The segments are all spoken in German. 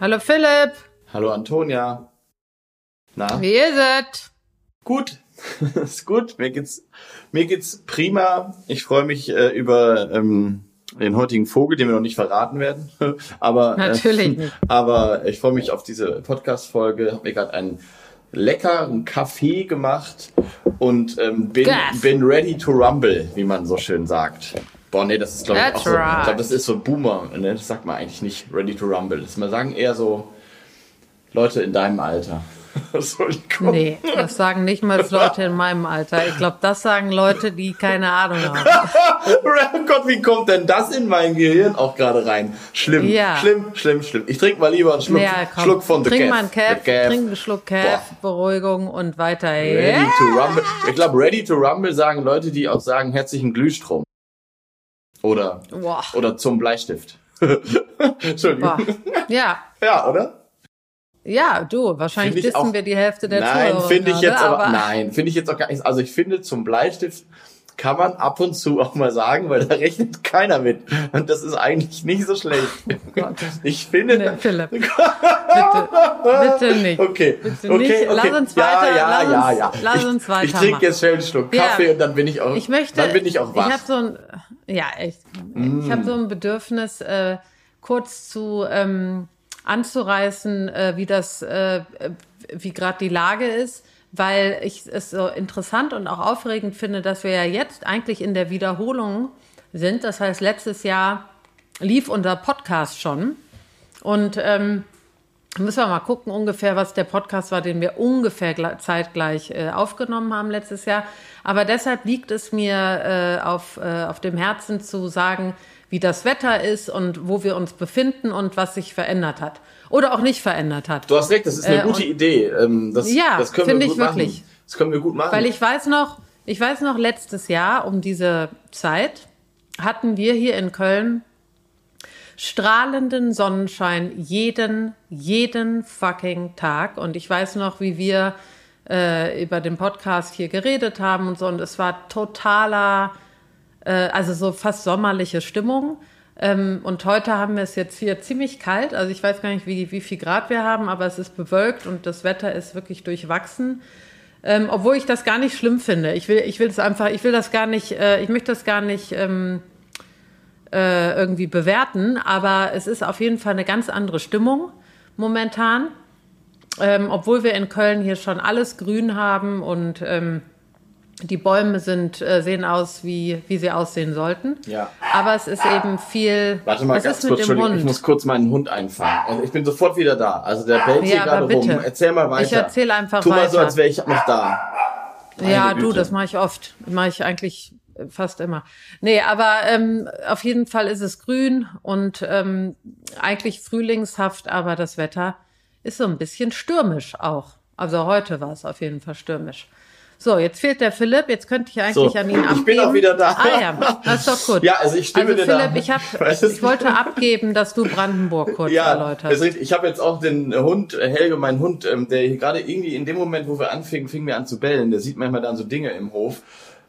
Hallo Philipp. Hallo Antonia. Na? Wie ist es? Gut. ist gut. Mir geht's, mir geht's prima. Ich freue mich äh, über ähm, den heutigen Vogel, den wir noch nicht verraten werden. aber äh, natürlich. Äh, aber ich freue mich auf diese Podcast-Folge. Habe mir gerade einen leckeren Kaffee gemacht und ähm, bin, bin ready to rumble, wie man so schön sagt. Boah, nee, das ist glaube ich auch so. Right. Ich glaube, das ist so Boomer. Ne? Das sagt man eigentlich nicht. Ready to rumble. Das man sagen eher so Leute in deinem Alter. nee, das sagen nicht mal Leute in meinem Alter. Ich glaube, das sagen Leute, die keine Ahnung haben. oh Gott, wie kommt denn das in mein Gehirn auch gerade rein? Schlimm, ja. schlimm, schlimm, schlimm. Ich trinke mal lieber einen Schluck, ja, Schluck von The Trink mal einen Calf, trink einen Schluck Calf, Beruhigung und weiter. Ready yeah. to rumble. Ich glaube, ready to rumble sagen Leute, die auch sagen herzlichen Glühstrom. Oder, Boah. oder zum Bleistift. Entschuldigung. Boah. Ja. Ja, oder? Ja, du, wahrscheinlich wissen auch, wir die Hälfte der Nein, finde ich jetzt aber, aber nein, finde ich jetzt auch gar nicht. Also ich finde zum Bleistift kann man ab und zu auch mal sagen, weil da rechnet keiner mit. Und das ist eigentlich nicht so schlecht. Oh ich finde. Nee, Philipp. bitte, bitte nicht. Okay. Bitte okay, nicht. Okay. Lass uns weiter. Ja, ja, ja, ja. Lass uns weiter. Ich, ich trinke jetzt schnell einen Schluck Kaffee ja. und dann bin ich auch. Ich möchte. Dann bin ich auch wach. Ich habe so ein. Ja, echt. Mm. Ich habe so ein Bedürfnis, äh, kurz zu. Ähm, anzureißen, äh, wie das, äh, wie gerade die Lage ist, weil ich es so interessant und auch aufregend finde, dass wir ja jetzt eigentlich in der Wiederholung sind. Das heißt, letztes Jahr lief unser Podcast schon und ähm, müssen wir mal gucken ungefähr, was der Podcast war, den wir ungefähr zeitgleich äh, aufgenommen haben letztes Jahr. Aber deshalb liegt es mir äh, auf, äh, auf dem Herzen zu sagen, wie das Wetter ist und wo wir uns befinden und was sich verändert hat. Oder auch nicht verändert hat. Du hast recht, das ist eine äh, gute Idee. Ähm, das, ja, das können wir gut ich machen. wirklich. Das können wir gut machen. Weil ich weiß noch, ich weiß noch, letztes Jahr um diese Zeit hatten wir hier in Köln strahlenden Sonnenschein jeden, jeden fucking Tag. Und ich weiß noch, wie wir äh, über den Podcast hier geredet haben und so. Und es war totaler äh, also so fast sommerliche Stimmung. Ähm, und heute haben wir es jetzt hier ziemlich kalt. Also ich weiß gar nicht, wie, wie viel Grad wir haben, aber es ist bewölkt und das Wetter ist wirklich durchwachsen. Ähm, obwohl ich das gar nicht schlimm finde. Ich will, ich will es einfach, ich will das gar nicht, äh, ich möchte das gar nicht ähm, äh, irgendwie bewerten, aber es ist auf jeden Fall eine ganz andere Stimmung momentan. Ähm, obwohl wir in Köln hier schon alles grün haben und ähm, die Bäume sind, äh, sehen aus, wie, wie sie aussehen sollten. Ja. Aber es ist eben viel. Warte mal was ganz kurz, Entschuldigung, ich muss kurz meinen Hund einfangen. Also ich bin sofort wieder da. Also der bellt hier ja, gerade rum. Erzähl mal weiter. Ich erzähle einfach tu weiter. Tu mal so, als wäre ich noch da. Meine ja, Güte. du, das mache ich oft. Mache ich eigentlich fast immer. Nee, aber ähm, auf jeden Fall ist es grün und ähm, eigentlich frühlingshaft, aber das Wetter ist so ein bisschen stürmisch auch. Also heute war es auf jeden Fall stürmisch. So, jetzt fehlt der Philipp. Jetzt könnte ich eigentlich so, an ihn abgeben. Ich bin auch wieder da. Ah ja, das ist doch gut. Ja, also ich stimme also, dir Philipp, da. Ich, hab, ich wollte abgeben, dass du Brandenburg kurz ja, erläuterst. Also ich habe jetzt auch den Hund, äh, Helge, mein Hund, ähm, der gerade irgendwie in dem Moment, wo wir anfingen, fing mir an zu bellen. Der sieht manchmal dann so Dinge im Hof.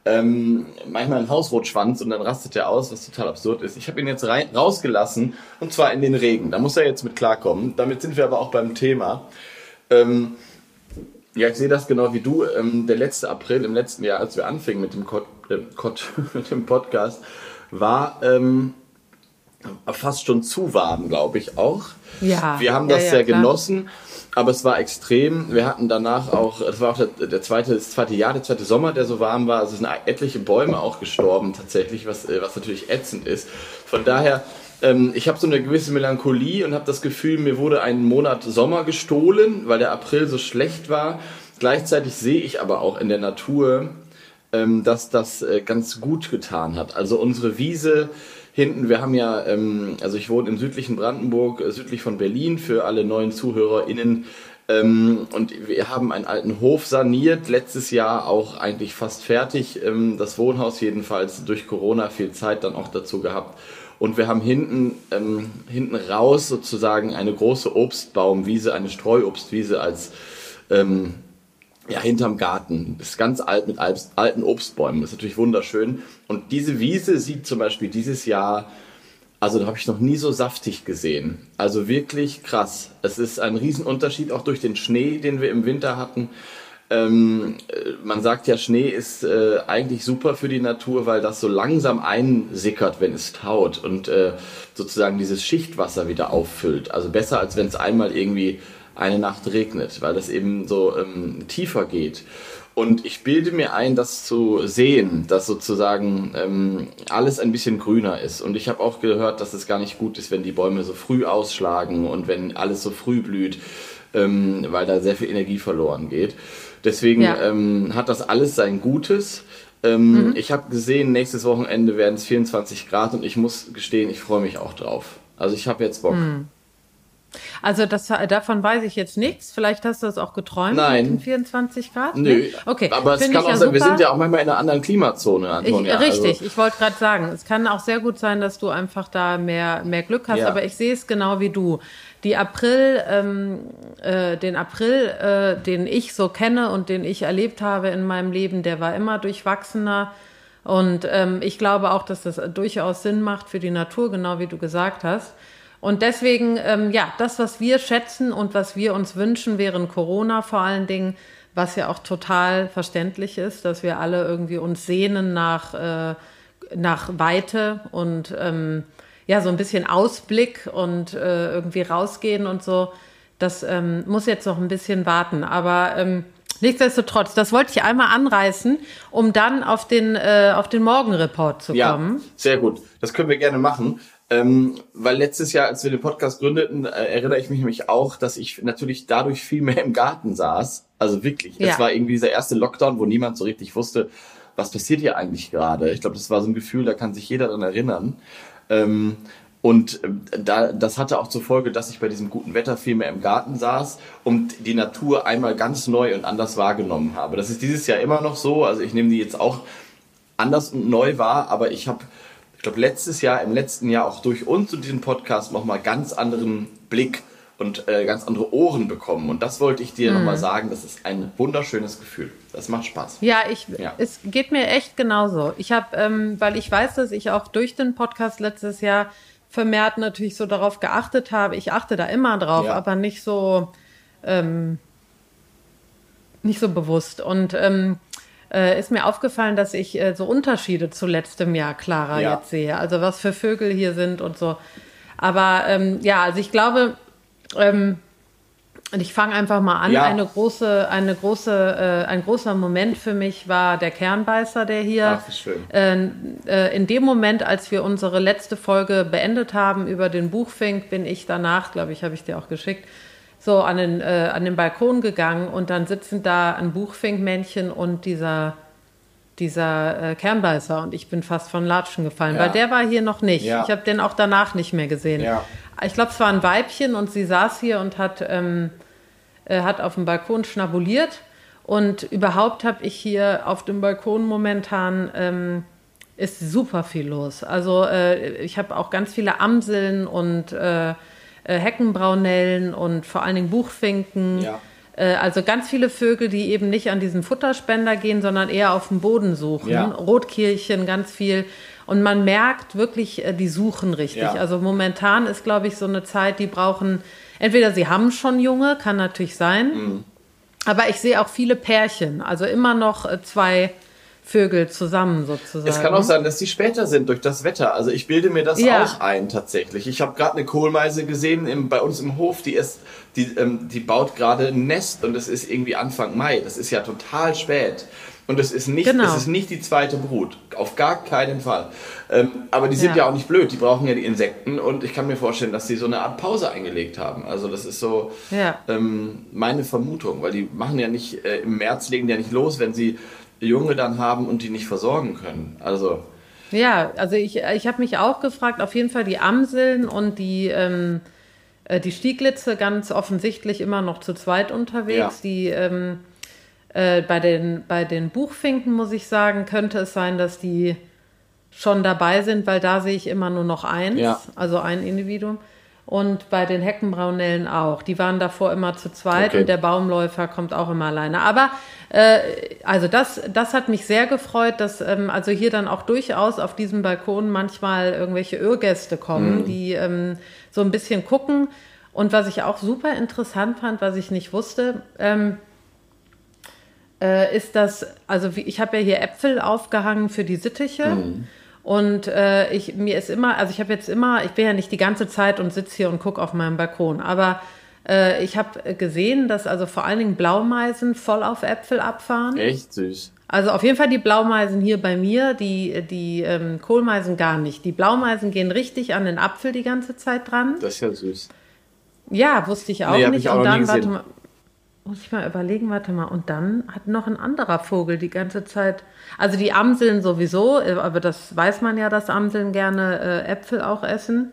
Ähm, manchmal ein Hausrotschwanz und dann rastet er aus, was total absurd ist. Ich habe ihn jetzt rein, rausgelassen und zwar in den Regen. Da muss er jetzt mit klarkommen. Damit sind wir aber auch beim Thema. Ähm, ja, ich sehe das genau wie du. Ähm, der letzte April im letzten Jahr, als wir anfingen mit dem, Kot, äh, Kot, mit dem Podcast, war ähm, fast schon zu warm, glaube ich auch. Ja. Wir haben das ja, ja, sehr klar. genossen, aber es war extrem. Wir hatten danach auch, das war auch der, der, zweite, das zweite Jahr, der zweite Sommer, der so warm war. Also es sind etliche Bäume auch gestorben tatsächlich, was, äh, was natürlich ätzend ist. Von daher ähm, ich habe so eine gewisse Melancholie und habe das Gefühl, mir wurde ein Monat Sommer gestohlen, weil der April so schlecht war. Gleichzeitig sehe ich aber auch in der Natur, ähm, dass das äh, ganz gut getan hat. Also unsere Wiese hinten, wir haben ja, ähm, also ich wohne im südlichen Brandenburg, äh, südlich von Berlin, für alle neuen ZuhörerInnen. Ähm, und wir haben einen alten Hof saniert, letztes Jahr auch eigentlich fast fertig. Ähm, das Wohnhaus jedenfalls durch Corona viel Zeit dann auch dazu gehabt. Und wir haben hinten, ähm, hinten raus sozusagen eine große Obstbaumwiese, eine Streuobstwiese als, ähm, Ja, hinterm Garten. Ist ganz alt mit alten Obstbäumen. Ist natürlich wunderschön. Und diese Wiese sieht zum Beispiel dieses Jahr, also da habe ich noch nie so saftig gesehen. Also wirklich krass. Es ist ein Riesenunterschied auch durch den Schnee, den wir im Winter hatten. Ähm, man sagt ja, Schnee ist äh, eigentlich super für die Natur, weil das so langsam einsickert, wenn es taut und äh, sozusagen dieses Schichtwasser wieder auffüllt. Also besser, als wenn es einmal irgendwie eine Nacht regnet, weil das eben so ähm, tiefer geht. Und ich bilde mir ein, das zu sehen, dass sozusagen ähm, alles ein bisschen grüner ist. Und ich habe auch gehört, dass es gar nicht gut ist, wenn die Bäume so früh ausschlagen und wenn alles so früh blüht, ähm, weil da sehr viel Energie verloren geht. Deswegen ja. ähm, hat das alles sein Gutes. Ähm, mhm. Ich habe gesehen, nächstes Wochenende werden es 24 Grad und ich muss gestehen, ich freue mich auch drauf. Also ich habe jetzt Bock. Mhm. Also das, davon weiß ich jetzt nichts. Vielleicht hast du das auch geträumt Nein. mit den 24 Grad? Nö. Nee? Okay. Aber es kann auch ja sein, wir sind ja auch manchmal in einer anderen Klimazone, Antonia. Ich, richtig, also. ich wollte gerade sagen, es kann auch sehr gut sein, dass du einfach da mehr, mehr Glück hast, ja. aber ich sehe es genau wie du. Die April, ähm, äh, den April, äh, den ich so kenne und den ich erlebt habe in meinem Leben, der war immer durchwachsener. Und ähm, ich glaube auch, dass das durchaus Sinn macht für die Natur, genau wie du gesagt hast. Und deswegen, ähm, ja, das, was wir schätzen und was wir uns wünschen während Corona vor allen Dingen, was ja auch total verständlich ist, dass wir alle irgendwie uns sehnen nach, äh, nach Weite und ähm, ja, so ein bisschen Ausblick und äh, irgendwie rausgehen und so. Das ähm, muss jetzt noch ein bisschen warten. Aber ähm, nichtsdestotrotz, das wollte ich einmal anreißen, um dann auf den, äh, auf den Morgenreport zu kommen. Ja, sehr gut. Das können wir gerne machen. Ähm, weil letztes Jahr, als wir den Podcast gründeten, äh, erinnere ich mich nämlich auch, dass ich natürlich dadurch viel mehr im Garten saß. Also wirklich. Ja. Es war irgendwie dieser erste Lockdown, wo niemand so richtig wusste, was passiert hier eigentlich gerade. Ich glaube, das war so ein Gefühl, da kann sich jeder dran erinnern. Ähm, und äh, da, das hatte auch zur Folge, dass ich bei diesem guten Wetter viel mehr im Garten saß und die Natur einmal ganz neu und anders wahrgenommen habe. Das ist dieses Jahr immer noch so. Also ich nehme die jetzt auch anders und neu wahr, aber ich habe ich glaube, letztes Jahr, im letzten Jahr auch durch uns und diesen Podcast nochmal ganz anderen Blick und äh, ganz andere Ohren bekommen. Und das wollte ich dir mhm. nochmal sagen. Das ist ein wunderschönes Gefühl. Das macht Spaß. Ja, ich, ja. es geht mir echt genauso. Ich habe, ähm, weil ich weiß, dass ich auch durch den Podcast letztes Jahr vermehrt natürlich so darauf geachtet habe. Ich achte da immer drauf, ja. aber nicht so, ähm, nicht so bewusst. Und ähm, äh, ist mir aufgefallen, dass ich äh, so Unterschiede zu letztem Jahr klarer ja. jetzt sehe. Also was für Vögel hier sind und so. Aber ähm, ja, also ich glaube, ähm, und ich fange einfach mal an. Ja. Eine große, eine große, äh, ein großer Moment für mich war der Kernbeißer, der hier Ach, äh, äh, in dem Moment, als wir unsere letzte Folge beendet haben über den Buchfink, bin ich danach, glaube ich, habe ich dir auch geschickt, so an den, äh, an den Balkon gegangen und dann sitzen da ein Buchfinkmännchen und dieser, dieser äh, Kernbeißer und ich bin fast von Latschen gefallen, ja. weil der war hier noch nicht. Ja. Ich habe den auch danach nicht mehr gesehen. Ja. Ich glaube, es war ein Weibchen und sie saß hier und hat, ähm, äh, hat auf dem Balkon schnabuliert. Und überhaupt habe ich hier auf dem Balkon momentan ähm, ist super viel los. Also äh, ich habe auch ganz viele Amseln und äh, Heckenbraunellen und vor allen Dingen Buchfinken. Ja. Äh, also ganz viele Vögel, die eben nicht an diesen Futterspender gehen, sondern eher auf dem Boden suchen. Ja. Rotkehlchen, ganz viel. Und man merkt wirklich, äh, die suchen richtig. Ja. Also momentan ist, glaube ich, so eine Zeit, die brauchen, entweder sie haben schon Junge, kann natürlich sein. Mhm. Aber ich sehe auch viele Pärchen, also immer noch äh, zwei Vögel zusammen sozusagen. Es kann auch sein, dass die später sind durch das Wetter. Also ich bilde mir das ja. auch ein tatsächlich. Ich habe gerade eine Kohlmeise gesehen im, bei uns im Hof, die ist, die, ähm, die baut gerade ein Nest und es ist irgendwie Anfang Mai. Das ist ja total spät. Und es ist nicht, genau. es ist nicht die zweite Brut. Auf gar keinen Fall. Ähm, aber die sind ja. ja. auch nicht blöd. Die brauchen ja die Insekten. Und ich kann mir vorstellen, dass sie so eine Art Pause eingelegt haben. Also das ist so ja. ähm, meine Vermutung. Weil die machen ja nicht, äh, im März legen die ja nicht los, wenn sie Junge dann haben und die nicht versorgen können. Also. Ja, also ich, ich habe mich auch gefragt, auf jeden Fall die Amseln und die, ähm, äh, die Stieglitze ganz offensichtlich immer noch zu zweit unterwegs. Ja. Die ähm, äh, bei, den, bei den Buchfinken, muss ich sagen, könnte es sein, dass die schon dabei sind, weil da sehe ich immer nur noch eins, ja. also ein Individuum. Und bei den Heckenbraunellen auch. Die waren davor immer zu zweit Okay. und der Baumläufer kommt auch immer alleine. Aber also das, das hat mich sehr gefreut, dass ähm, also hier dann auch durchaus auf diesem Balkon manchmal irgendwelche Irrgäste kommen, die ähm, so ein bisschen gucken. Und was ich auch super interessant fand, was ich nicht wusste, ähm, äh, ist das, also wie, ich habe ja hier Äpfel aufgehangen für die Sittiche. Und äh, ich, mir ist immer, also ich habe jetzt immer, ich bin ja nicht die ganze Zeit und sitze hier und gucke auf meinem Balkon, aber äh, ich habe gesehen, dass also vor allen Dingen Blaumeisen voll auf Äpfel abfahren. Echt süß. Also auf jeden Fall die Blaumeisen hier bei mir, die, die ähm, Kohlmeisen gar nicht. Die Blaumeisen gehen richtig an den Apfel die ganze Zeit dran. Das ist ja süß. Ja, wusste ich auch Nee, nicht. ich auch und dann, warte mal, muss ich mal überlegen, warte mal. Und dann hat noch ein anderer Vogel die ganze Zeit, also die Amseln sowieso, äh, aber das weiß man ja, dass Amseln gerne äh, Äpfel auch essen.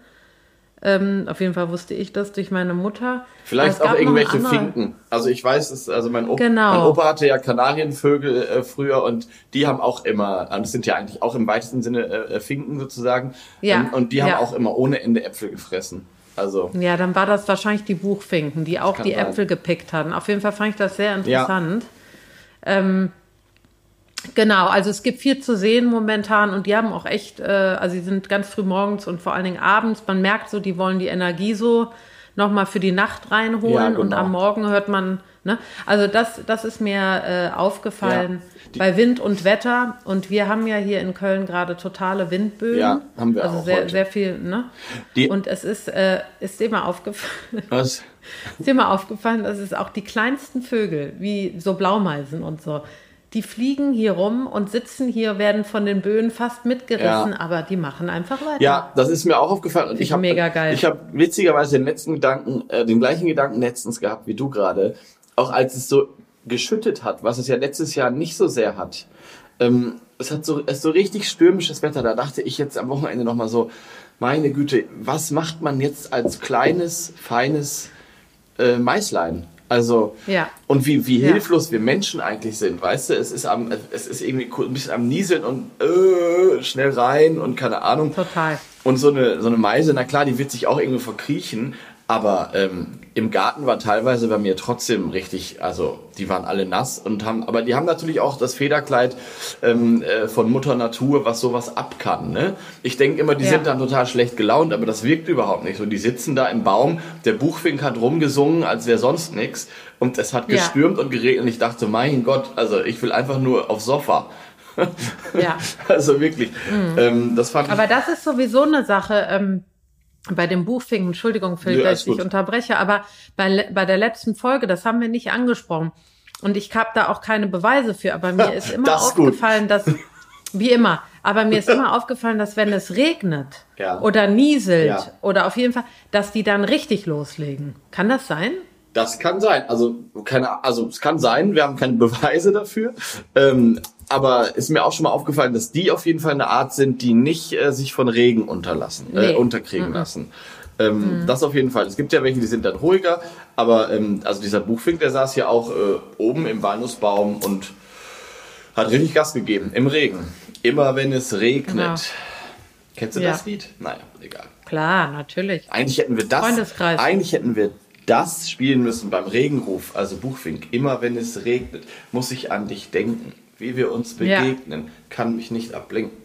Ähm, auf jeden Fall wusste ich das durch meine Mutter. Vielleicht auch irgendwelche Finken. Also ich weiß, es, also mein, Opa, Genau. mein Opa hatte ja Kanarienvögel äh, früher und die haben auch immer, also das sind ja eigentlich auch im weitesten Sinne äh, Finken sozusagen. Ja, Und, und die haben ja. auch immer ohne Ende Äpfel gefressen. Also Ja, dann war das wahrscheinlich die Buchfinken, die auch die sein. Äpfel gepickt hatten. Auf jeden Fall fand ich das sehr interessant. Ähm, genau, also es gibt viel zu sehen momentan und die haben auch echt, äh, also sie sind ganz früh morgens und vor allen Dingen abends. Man merkt so, die wollen die Energie so nochmal für die Nacht reinholen Ja, und genau. am Morgen hört man, ne? Also das, das ist mir äh, aufgefallen Ja. Bei Wind und Wetter und wir haben ja hier in Köln gerade totale Windböen. Ja, haben wir also auch sehr, heute. sehr viel, ne? Die- und es ist, äh, ist dir mal aufgefallen, was? ist dir mal aufgefallen, dass es auch die kleinsten Vögel, wie so Blaumeisen und so, die fliegen hier rum und sitzen hier, werden von den Böen fast mitgerissen, Ja. aber die machen einfach weiter. Ja, das ist mir auch aufgefallen. Und ich habe mega geil. Ich habe witzigerweise den letzten Gedanken, äh, den gleichen Gedanken letztens gehabt wie du gerade, auch als es so geschüttet hat, was es ja letztes Jahr nicht so sehr hat. Ähm, es hat so, es ist so richtig stürmisches Wetter. Da dachte ich jetzt am Wochenende noch mal so, meine Güte, was macht man jetzt als kleines, feines äh, Maislein? Also Ja. und wie, wie Ja. hilflos wir Menschen eigentlich sind, weißt du? Es ist am, es ist irgendwie ein bisschen am Nieseln und äh, schnell rein und keine Ahnung. Total. Und so eine, so eine Meise, na klar, die wird sich auch irgendwo verkriechen, aber ähm, im Garten war teilweise bei mir trotzdem richtig, also die waren alle nass und haben, aber die haben natürlich auch das Federkleid ähm, äh, von Mutter Natur, was sowas ab kann. Ne? Ich denke immer, die Ja. sind dann total schlecht gelaunt, aber das wirkt überhaupt nicht so. Die sitzen da im Baum, der Buchfink hat rumgesungen, als wäre sonst nichts und es hat Ja. gestürmt und geregnet und ich dachte, mein Gott, also ich will einfach nur aufs Sofa. Ja. Also wirklich, ähm, das fand ich Aber das ist sowieso eine Sache, ähm, bei dem Buchfingen, Entschuldigung, Phil, Ja, dass ich gut. unterbreche, aber bei, bei der letzten Folge, das haben wir nicht angesprochen. Und ich habe da auch keine Beweise für, aber mir ist immer Das ist gut. aufgefallen, dass, wie immer, aber mir ist immer aufgefallen, dass wenn es regnet Ja. oder nieselt Ja. oder auf jeden Fall, dass die dann richtig loslegen. Kann das sein? Das kann sein. Also keine, also es kann sein. Wir haben keine Beweise dafür. Ähm, aber ist mir auch schon mal aufgefallen, dass die auf jeden Fall eine Art sind, die nicht äh, sich von Regen unterlassen, Nee. äh, unterkriegen lassen. Ähm, Das auf jeden Fall. Es gibt ja welche, die sind dann ruhiger. Aber ähm, also dieser Buchfink, der saß ja auch äh, oben im Walnussbaum und hat richtig Gas gegeben im Regen. Immer wenn es regnet. Genau. Kennst du Ja. das Lied? Naja, egal. Klar, natürlich. Eigentlich hätten wir das, Freundeskreis. eigentlich hätten wir das spielen müssen beim Regenruf, also Buchfink. Immer wenn es regnet, muss ich an dich denken. Wie wir uns Ja. begegnen, kann mich nicht abblinken.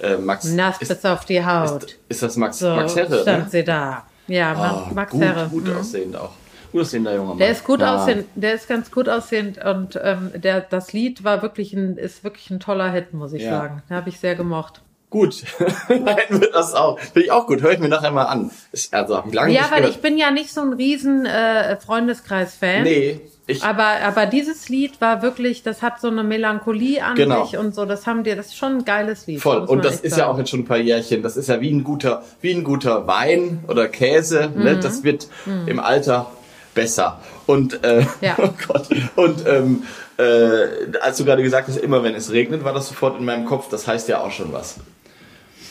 Äh, Max, Nass ist, bis auf die Haut. ist, ist das Max, so Max Herre? stand Ne? sie da. Ja, Ma- Oh, Max gut, Herre. gut Mhm. aussehend auch. Gut aussehender junger Mann. Der ist gut Ja. aussehend, der ist ganz gut aussehend und ähm, der, das Lied war wirklich ein, ist wirklich ein toller Hit, muss ich Ja. sagen. Habe ich sehr gemocht. Gut, hätten wir das auch. Finde ich auch gut. Höre ich mir nachher mal an. Ist, also lange Ja, weil gehört. ich bin ja nicht so ein riesen äh, Freundeskreis-Fan. Nee, ich, Aber, aber dieses Lied war wirklich, das hat so eine Melancholie an Genau. sich und so. Das haben dir, das ist schon ein geiles Lied. Voll. Und das ist ja sagen. auch jetzt schon ein paar Jährchen. Das ist ja wie ein guter, wie ein guter Wein oder Käse. Mhm. Ne? Das wird im Alter besser. Und, äh, Ja. oh Gott. Und ähm, äh, als du gerade gesagt hast, immer wenn es regnet, war das sofort in meinem Kopf. Das heißt ja auch schon was.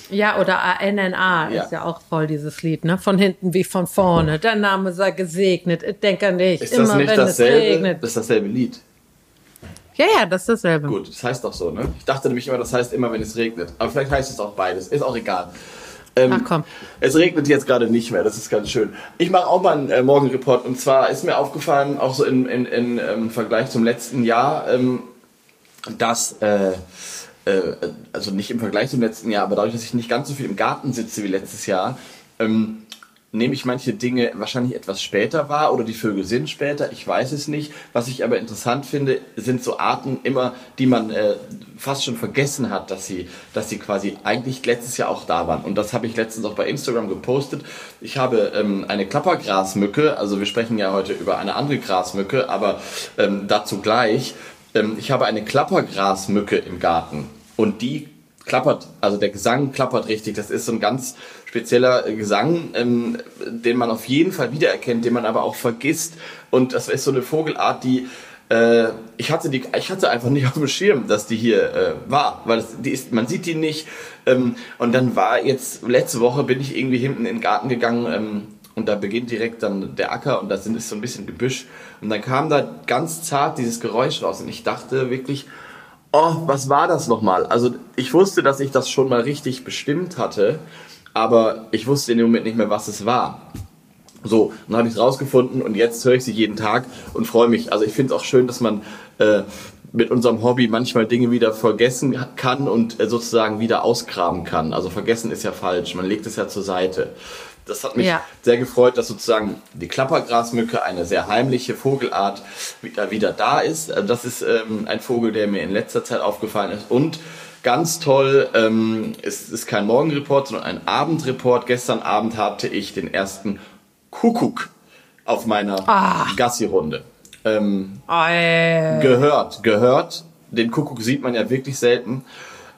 Ja, oder NNA Ja. ist ja auch voll dieses Lied, ne? Von hinten wie von vorne. Der Name sei gesegnet. Ich denke an dich. Ist immer das nicht wenn dasselbe? es regnet. Das ist dasselbe Lied. Ja, ja, das ist dasselbe. Gut, das heißt doch so, ne? Ich dachte nämlich immer, das heißt immer, wenn es regnet. Aber vielleicht heißt es auch beides. Ist auch egal. Ähm, Ach komm. Es regnet jetzt gerade nicht mehr, das ist ganz schön. Ich mache auch mal einen äh, Morgenreport und zwar ist mir aufgefallen, auch so in, in, in ähm, Vergleich zum letzten Jahr, ähm, dass, äh, äh, also nicht im Vergleich zum letzten Jahr, aber dadurch, dass ich nicht ganz so viel im Garten sitze wie letztes Jahr, ähm, nehme ich manche Dinge wahrscheinlich etwas später wahr oder die Vögel sind später, ich weiß es nicht. Was ich aber interessant finde, sind so Arten immer, die man äh, fast schon vergessen hat, dass sie, dass sie quasi eigentlich letztes Jahr auch da waren. Und das habe ich letztens auch bei Instagram gepostet. Ich habe ähm, eine Klappergrasmücke, also wir sprechen ja heute über eine andere Grasmücke, aber ähm, dazu gleich. Ähm, ich habe eine Klappergrasmücke im Garten und die klappert, also der Gesang klappert richtig. Das ist so ein ganz spezieller Gesang, ähm, den man auf jeden Fall wiedererkennt, den man aber auch vergisst. Und das ist so eine Vogelart, die äh, ich hatte die, ich hatte einfach nicht auf dem Schirm, dass die hier äh, war, weil es, die ist, man sieht die nicht. Ähm, und dann war jetzt letzte Woche bin ich irgendwie hinten in den Garten gegangen ähm, und da beginnt direkt dann der Acker und da sind ist so ein bisschen Gebüsch und dann kam da ganz zart dieses Geräusch raus und ich dachte wirklich, oh, was war das nochmal? Also ich wusste, dass ich das schon mal richtig bestimmt hatte, aber ich wusste in dem Moment nicht mehr, was es war. So, dann habe ich es rausgefunden und jetzt höre ich sie jeden Tag und freue mich. Also ich finde es auch schön, dass man äh, mit unserem Hobby manchmal Dinge wieder vergessen kann und äh, sozusagen wieder ausgraben kann. Also vergessen ist ja falsch, man legt es ja zur Seite. Das hat mich ja. sehr gefreut, dass sozusagen die Klappergrasmücke, eine sehr heimliche Vogelart, wieder, wieder da ist. Also das ist ähm, ein Vogel, der mir in letzter Zeit aufgefallen ist. Und ganz toll, ähm, es ist kein Morgenreport, sondern ein Abendreport. Gestern Abend hatte ich den ersten Kuckuck auf meiner ah. Gassi-Runde. Ähm, gehört, gehört. Den Kuckuck sieht man ja wirklich selten.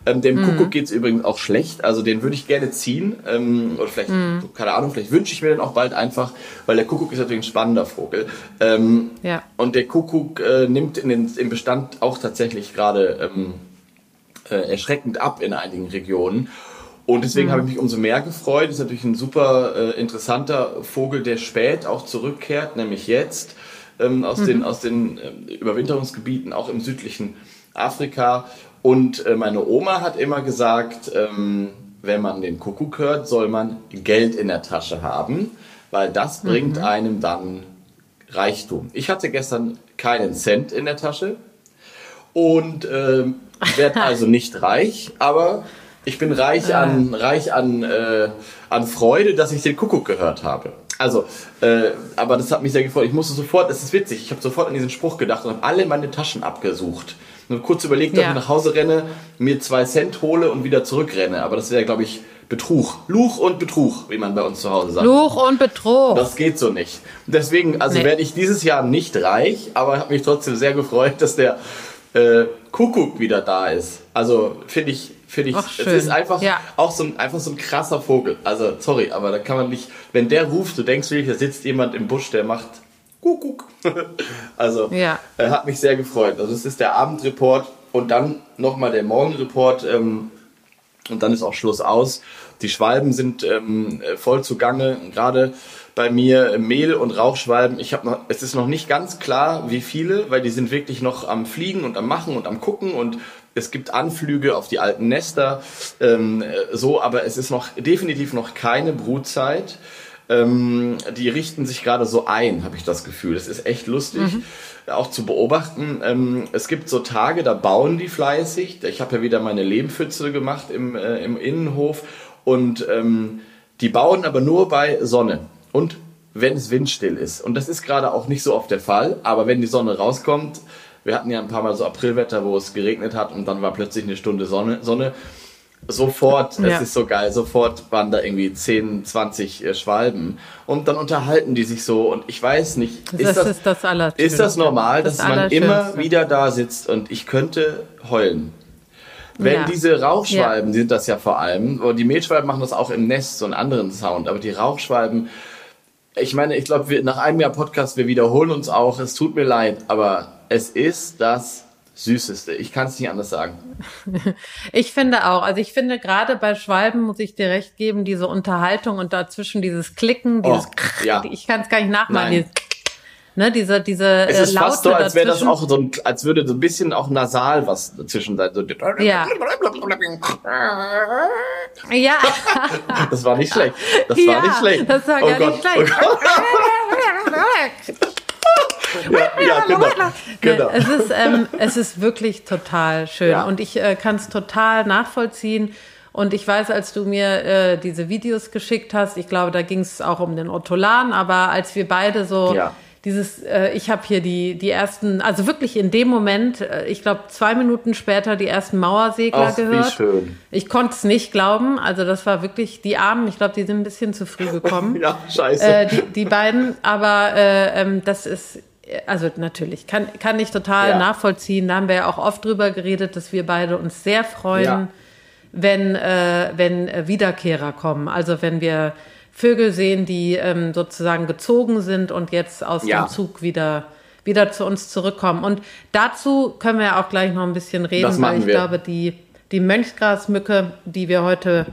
Ähm, dem mhm. Kuckuck geht es übrigens auch schlecht, also den würde ich gerne ziehen. Ähm, oder vielleicht, mhm. keine Ahnung, vielleicht wünsche ich mir den auch bald einfach, weil der Kuckuck ist natürlich ein spannender Vogel. Ähm, ja. Und der Kuckuck äh, nimmt in den, im Bestand auch tatsächlich gerade ähm, äh, erschreckend ab in einigen Regionen. Und deswegen mhm. habe ich mich umso mehr gefreut. Das ist natürlich ein super äh, interessanter Vogel, der spät auch zurückkehrt, nämlich jetzt ähm, aus, mhm. den, aus den äh, Überwinterungsgebieten, auch im südlichen Afrika. Und äh, meine Oma hat immer gesagt, ähm, wenn man den Kuckuck hört, soll man Geld in der Tasche haben, weil das bringt mhm. einem dann Reichtum. Ich hatte gestern keinen Cent in der Tasche und äh, werde also nicht reich, aber ich bin reich ah. an, reich an, äh, an Freude, dass ich den Kuckuck gehört habe. Also, äh, aber das hat mich sehr gefreut. Ich musste sofort, das ist witzig, ich habe sofort an diesen Spruch gedacht und habe alle meine Taschen abgesucht nur kurz überlegt, ja. ob ich nach Hause renne, mir zwei Cent hole und wieder zurückrenne. Aber das wäre, glaube ich, Betrug. Luch und Betrug, wie man bei uns zu Hause sagt. Luch und Betrug. Das geht so nicht. Deswegen, also nee. werde ich dieses Jahr nicht reich, aber habe mich trotzdem sehr gefreut, dass der äh, Kuckuck wieder da ist. Also finde ich, finde ich, Ach, es ist einfach ja. auch so ein, einfach so ein krasser Vogel. Also sorry, aber da kann man nicht, wenn der ruft, du denkst wirklich, da sitzt jemand im Busch, der macht Kuckuck. also ja. äh, hat mich sehr gefreut. Also es ist der Abendreport und dann nochmal der Morgenreport ähm, und dann ist auch Schluss aus. Die Schwalben sind ähm, voll zugange, gerade bei mir Mehl- und Rauchschwalben. Ich habe noch, es ist noch nicht ganz klar, wie viele, weil die sind wirklich noch am Fliegen und am Machen und am Gucken und es gibt Anflüge auf die alten Nester, ähm, so, aber es ist noch definitiv noch keine Brutzeit ähm, die richten sich gerade so ein, habe ich das Gefühl. Das ist echt lustig. Mhm. Auch zu beobachten. Ähm, es gibt so Tage, da bauen die fleißig. Ich habe ja wieder meine Lehmpfütze gemacht im, äh, im Innenhof und ähm, die bauen aber nur bei Sonne und wenn es windstill ist. Und das ist gerade auch nicht so oft der Fall, aber wenn die Sonne rauskommt, wir hatten ja ein paar Mal so Aprilwetter, wo es geregnet hat und dann war plötzlich eine Stunde Sonne, Sonne sofort, ja. es ist so geil, sofort waren da irgendwie 10, 20 äh, Schwalben und dann unterhalten die sich so und ich weiß nicht, ist das, das, ist das, ist das normal, das dass man immer wieder da sitzt und ich könnte heulen. Wenn ja. diese Rauchschwalben, die sind das ja vor allem, die Mehlschwalben machen das auch im Nest, so einen anderen Sound, aber die Rauchschwalben, ich meine, ich glaube, nach einem Jahr Podcast, wir wiederholen uns auch, es tut mir leid, aber es ist das Süßeste. Ich kann es nicht anders sagen. Ich finde auch. Also ich finde gerade bei Schwalben muss ich dir recht geben, diese Unterhaltung und dazwischen dieses Klicken, dieses oh, ja. ich kann es gar nicht nachmachen. Dieses Ne, diese, diese Es ist äh, Laute fast so, als wäre das auch so ein, als würde so ein bisschen auch nasal was dazwischen sein. So, Ja. Ja. Das war nicht schlecht. Das ja, war nicht schlecht. Das war oh gar Gott, nicht schlecht. Oh. Ja, ja, genau. genau. Es ist, ähm, es ist wirklich total schön Ja. und ich äh, kann es total nachvollziehen. Und ich weiß, als du mir äh, diese Videos geschickt hast, ich glaube, da ging es auch um den Ortolan, aber als wir beide so Ja. dieses, äh, ich habe hier die, die ersten, also wirklich in dem Moment, äh, ich glaube zwei Minuten später die ersten Mauersegler Ach, wie gehört. schön. Ich konnte es nicht glauben, also das war wirklich die Armen, ich glaube, die sind ein bisschen zu früh gekommen. Ja, scheiße. Äh, die, die beiden, aber äh, ähm, das ist, also natürlich, kann, kann ich total Ja. nachvollziehen. Da haben wir ja auch oft drüber geredet, dass wir beide uns sehr freuen, Ja. wenn, äh, wenn Wiederkehrer kommen. Also wenn wir Vögel sehen, die ähm, sozusagen gezogen sind und jetzt aus Ja. dem Zug wieder wieder zu uns zurückkommen. Und dazu können wir ja auch gleich noch ein bisschen reden, weil ich wir. glaube, die, die Mönchsgrasmücke, die wir heute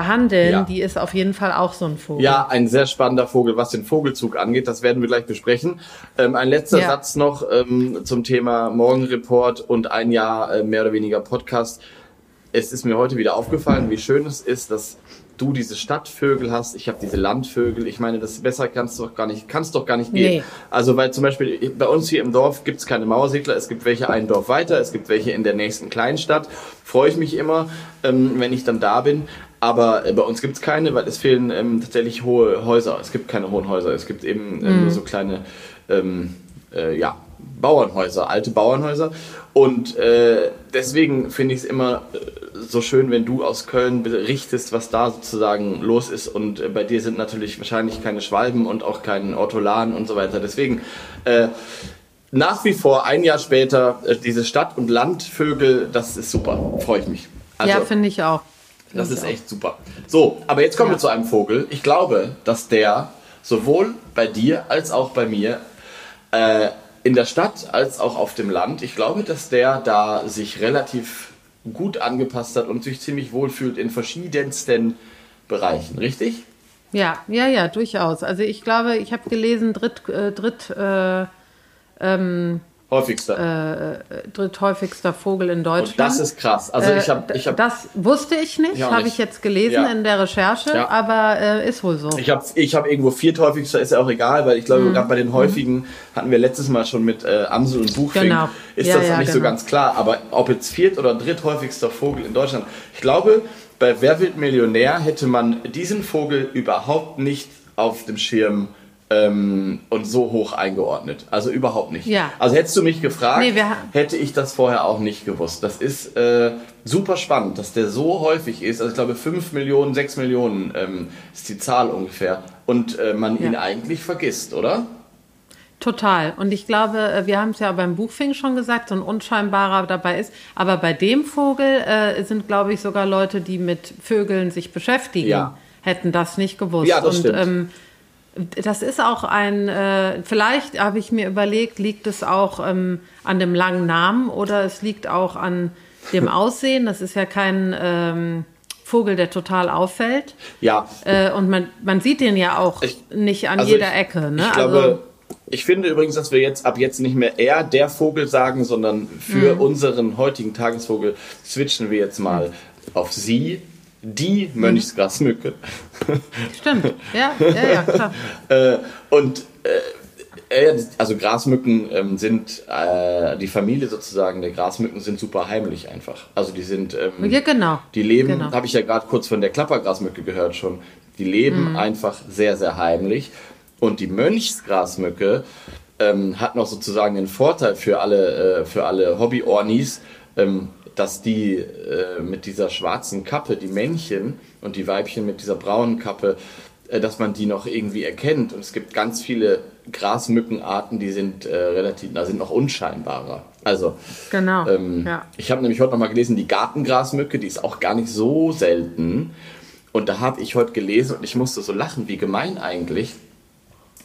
behandeln, Ja. die ist auf jeden Fall auch so ein Vogel. Ja, ein sehr spannender Vogel, was den Vogelzug angeht. Das werden wir gleich besprechen. Ähm, ein letzter Ja. Satz noch ähm, zum Thema Morgenreport und ein Jahr äh, mehr oder weniger Podcast. Es ist mir heute wieder aufgefallen, wie schön es ist, dass du diese Stadtvögel hast. Ich habe diese Landvögel. Ich meine, das besser kannst du doch gar nicht, kannst doch gar nicht gehen. Nee. Also weil zum Beispiel bei uns hier im Dorf gibt es keine Mauersegler. Es gibt welche ein Dorf weiter. Es gibt welche in der nächsten Kleinstadt. Freue ich mich immer, ähm, wenn ich dann da bin. Aber äh, bei uns gibt es keine, weil es fehlen ähm, tatsächlich hohe Häuser. Es gibt keine hohen Häuser. Es gibt eben ähm, nur so kleine ähm, äh, ja, Bauernhäuser, alte Bauernhäuser. Und äh, deswegen finde ich es immer äh, so schön, wenn du aus Köln berichtest, was da sozusagen los ist. Und äh, bei dir sind natürlich wahrscheinlich keine Schwalben und auch kein Ortolan und so weiter. Deswegen äh, nach wie vor, ein Jahr später, äh, diese Stadt- und Landvögel, das ist super. Freue ich mich. Also, ja, finde ich auch. Das ist echt super. So, aber jetzt kommen Ja. wir zu einem Vogel. Ich glaube, dass der sowohl bei dir als auch bei mir äh, in der Stadt als auch auf dem Land, ich glaube, dass der da sich relativ gut angepasst hat und sich ziemlich wohlfühlt in verschiedensten Bereichen, richtig? Ja, ja, ja, durchaus. Also ich glaube, ich habe gelesen, dritt, äh, dritt, äh, ähm, Häufigster. äh, dritthäufigster Vogel in Deutschland. und das ist krass. Also ich habe Äh, ich hab, das wusste ich nicht, Ich habe ich jetzt gelesen Ja. in der Recherche, Ja. aber äh, ist wohl so. Ich habe ich hab irgendwo vierthäufigster, ist ja auch egal, weil ich Mhm. glaube, gerade bei den häufigen hatten wir letztes Mal schon mit äh, Amsel und Buchfink, Genau. ist Ja, das nicht so genau. ganz klar. Aber ob jetzt viert- oder dritthäufigster Vogel in Deutschland, ich glaube, bei Wer wird Millionär hätte man diesen Vogel überhaupt nicht auf dem Schirm ähm, und so hoch eingeordnet. Also überhaupt nicht. Ja. Also hättest du mich gefragt, Nee, hätte ich das vorher auch nicht gewusst. Das ist äh, super spannend, dass der so häufig ist. Also ich glaube 5 Millionen, 6 Millionen ähm, ist die Zahl ungefähr. Und äh, man ihn Ja. eigentlich vergisst, oder? Total. Und ich glaube, äh, wir haben es ja beim Buchfink schon gesagt, so ein unscheinbarer dabei ist. Aber bei dem Vogel äh, sind, glaube ich, sogar Leute, die mit Vögeln sich beschäftigen, Ja. hätten das nicht gewusst. Ja, das Und stimmt. ähm, das ist auch ein, äh, vielleicht habe ich mir überlegt, liegt es auch ähm, an dem langen Namen oder es liegt auch an dem Aussehen. Das ist ja kein ähm, Vogel, der total auffällt. Ja. Äh, und man, man sieht den ja auch Ich- nicht an Also jeder ich, Ecke. Ne? Ich glaube, also, ich finde übrigens, dass wir jetzt ab jetzt nicht mehr er der Vogel sagen, sondern für Mhm. unseren heutigen Tagesvogel switchen wir jetzt mal auf sie, die Mhm. Mönchsgrasmücke. Stimmt, ja, ja, ja, klar. Äh, und äh, äh, also Grasmücken ähm, sind, äh, die Familie sozusagen der Grasmücken sind super heimlich einfach. Also die sind, ähm, Ja, genau. die leben, Genau. habe ich ja gerade kurz von der Klappergrasmücke gehört schon, die leben Mhm. einfach sehr, sehr heimlich. Und die Mönchsgrasmücke ähm, hat noch sozusagen den Vorteil für alle, äh, für alle Hobby-Ornis, ähm, dass die äh, mit dieser schwarzen Kappe, die Männchen und die Weibchen mit dieser braunen Kappe, äh, dass man die noch irgendwie erkennt. Und es gibt ganz viele Grasmückenarten, die sind äh, relativ, da sind noch unscheinbarer. Also Genau. ähm, ja. ich habe nämlich heute noch mal gelesen, die Gartengrasmücke, die ist auch gar nicht so selten. Und da habe ich heute gelesen und ich musste so lachen, wie gemein eigentlich.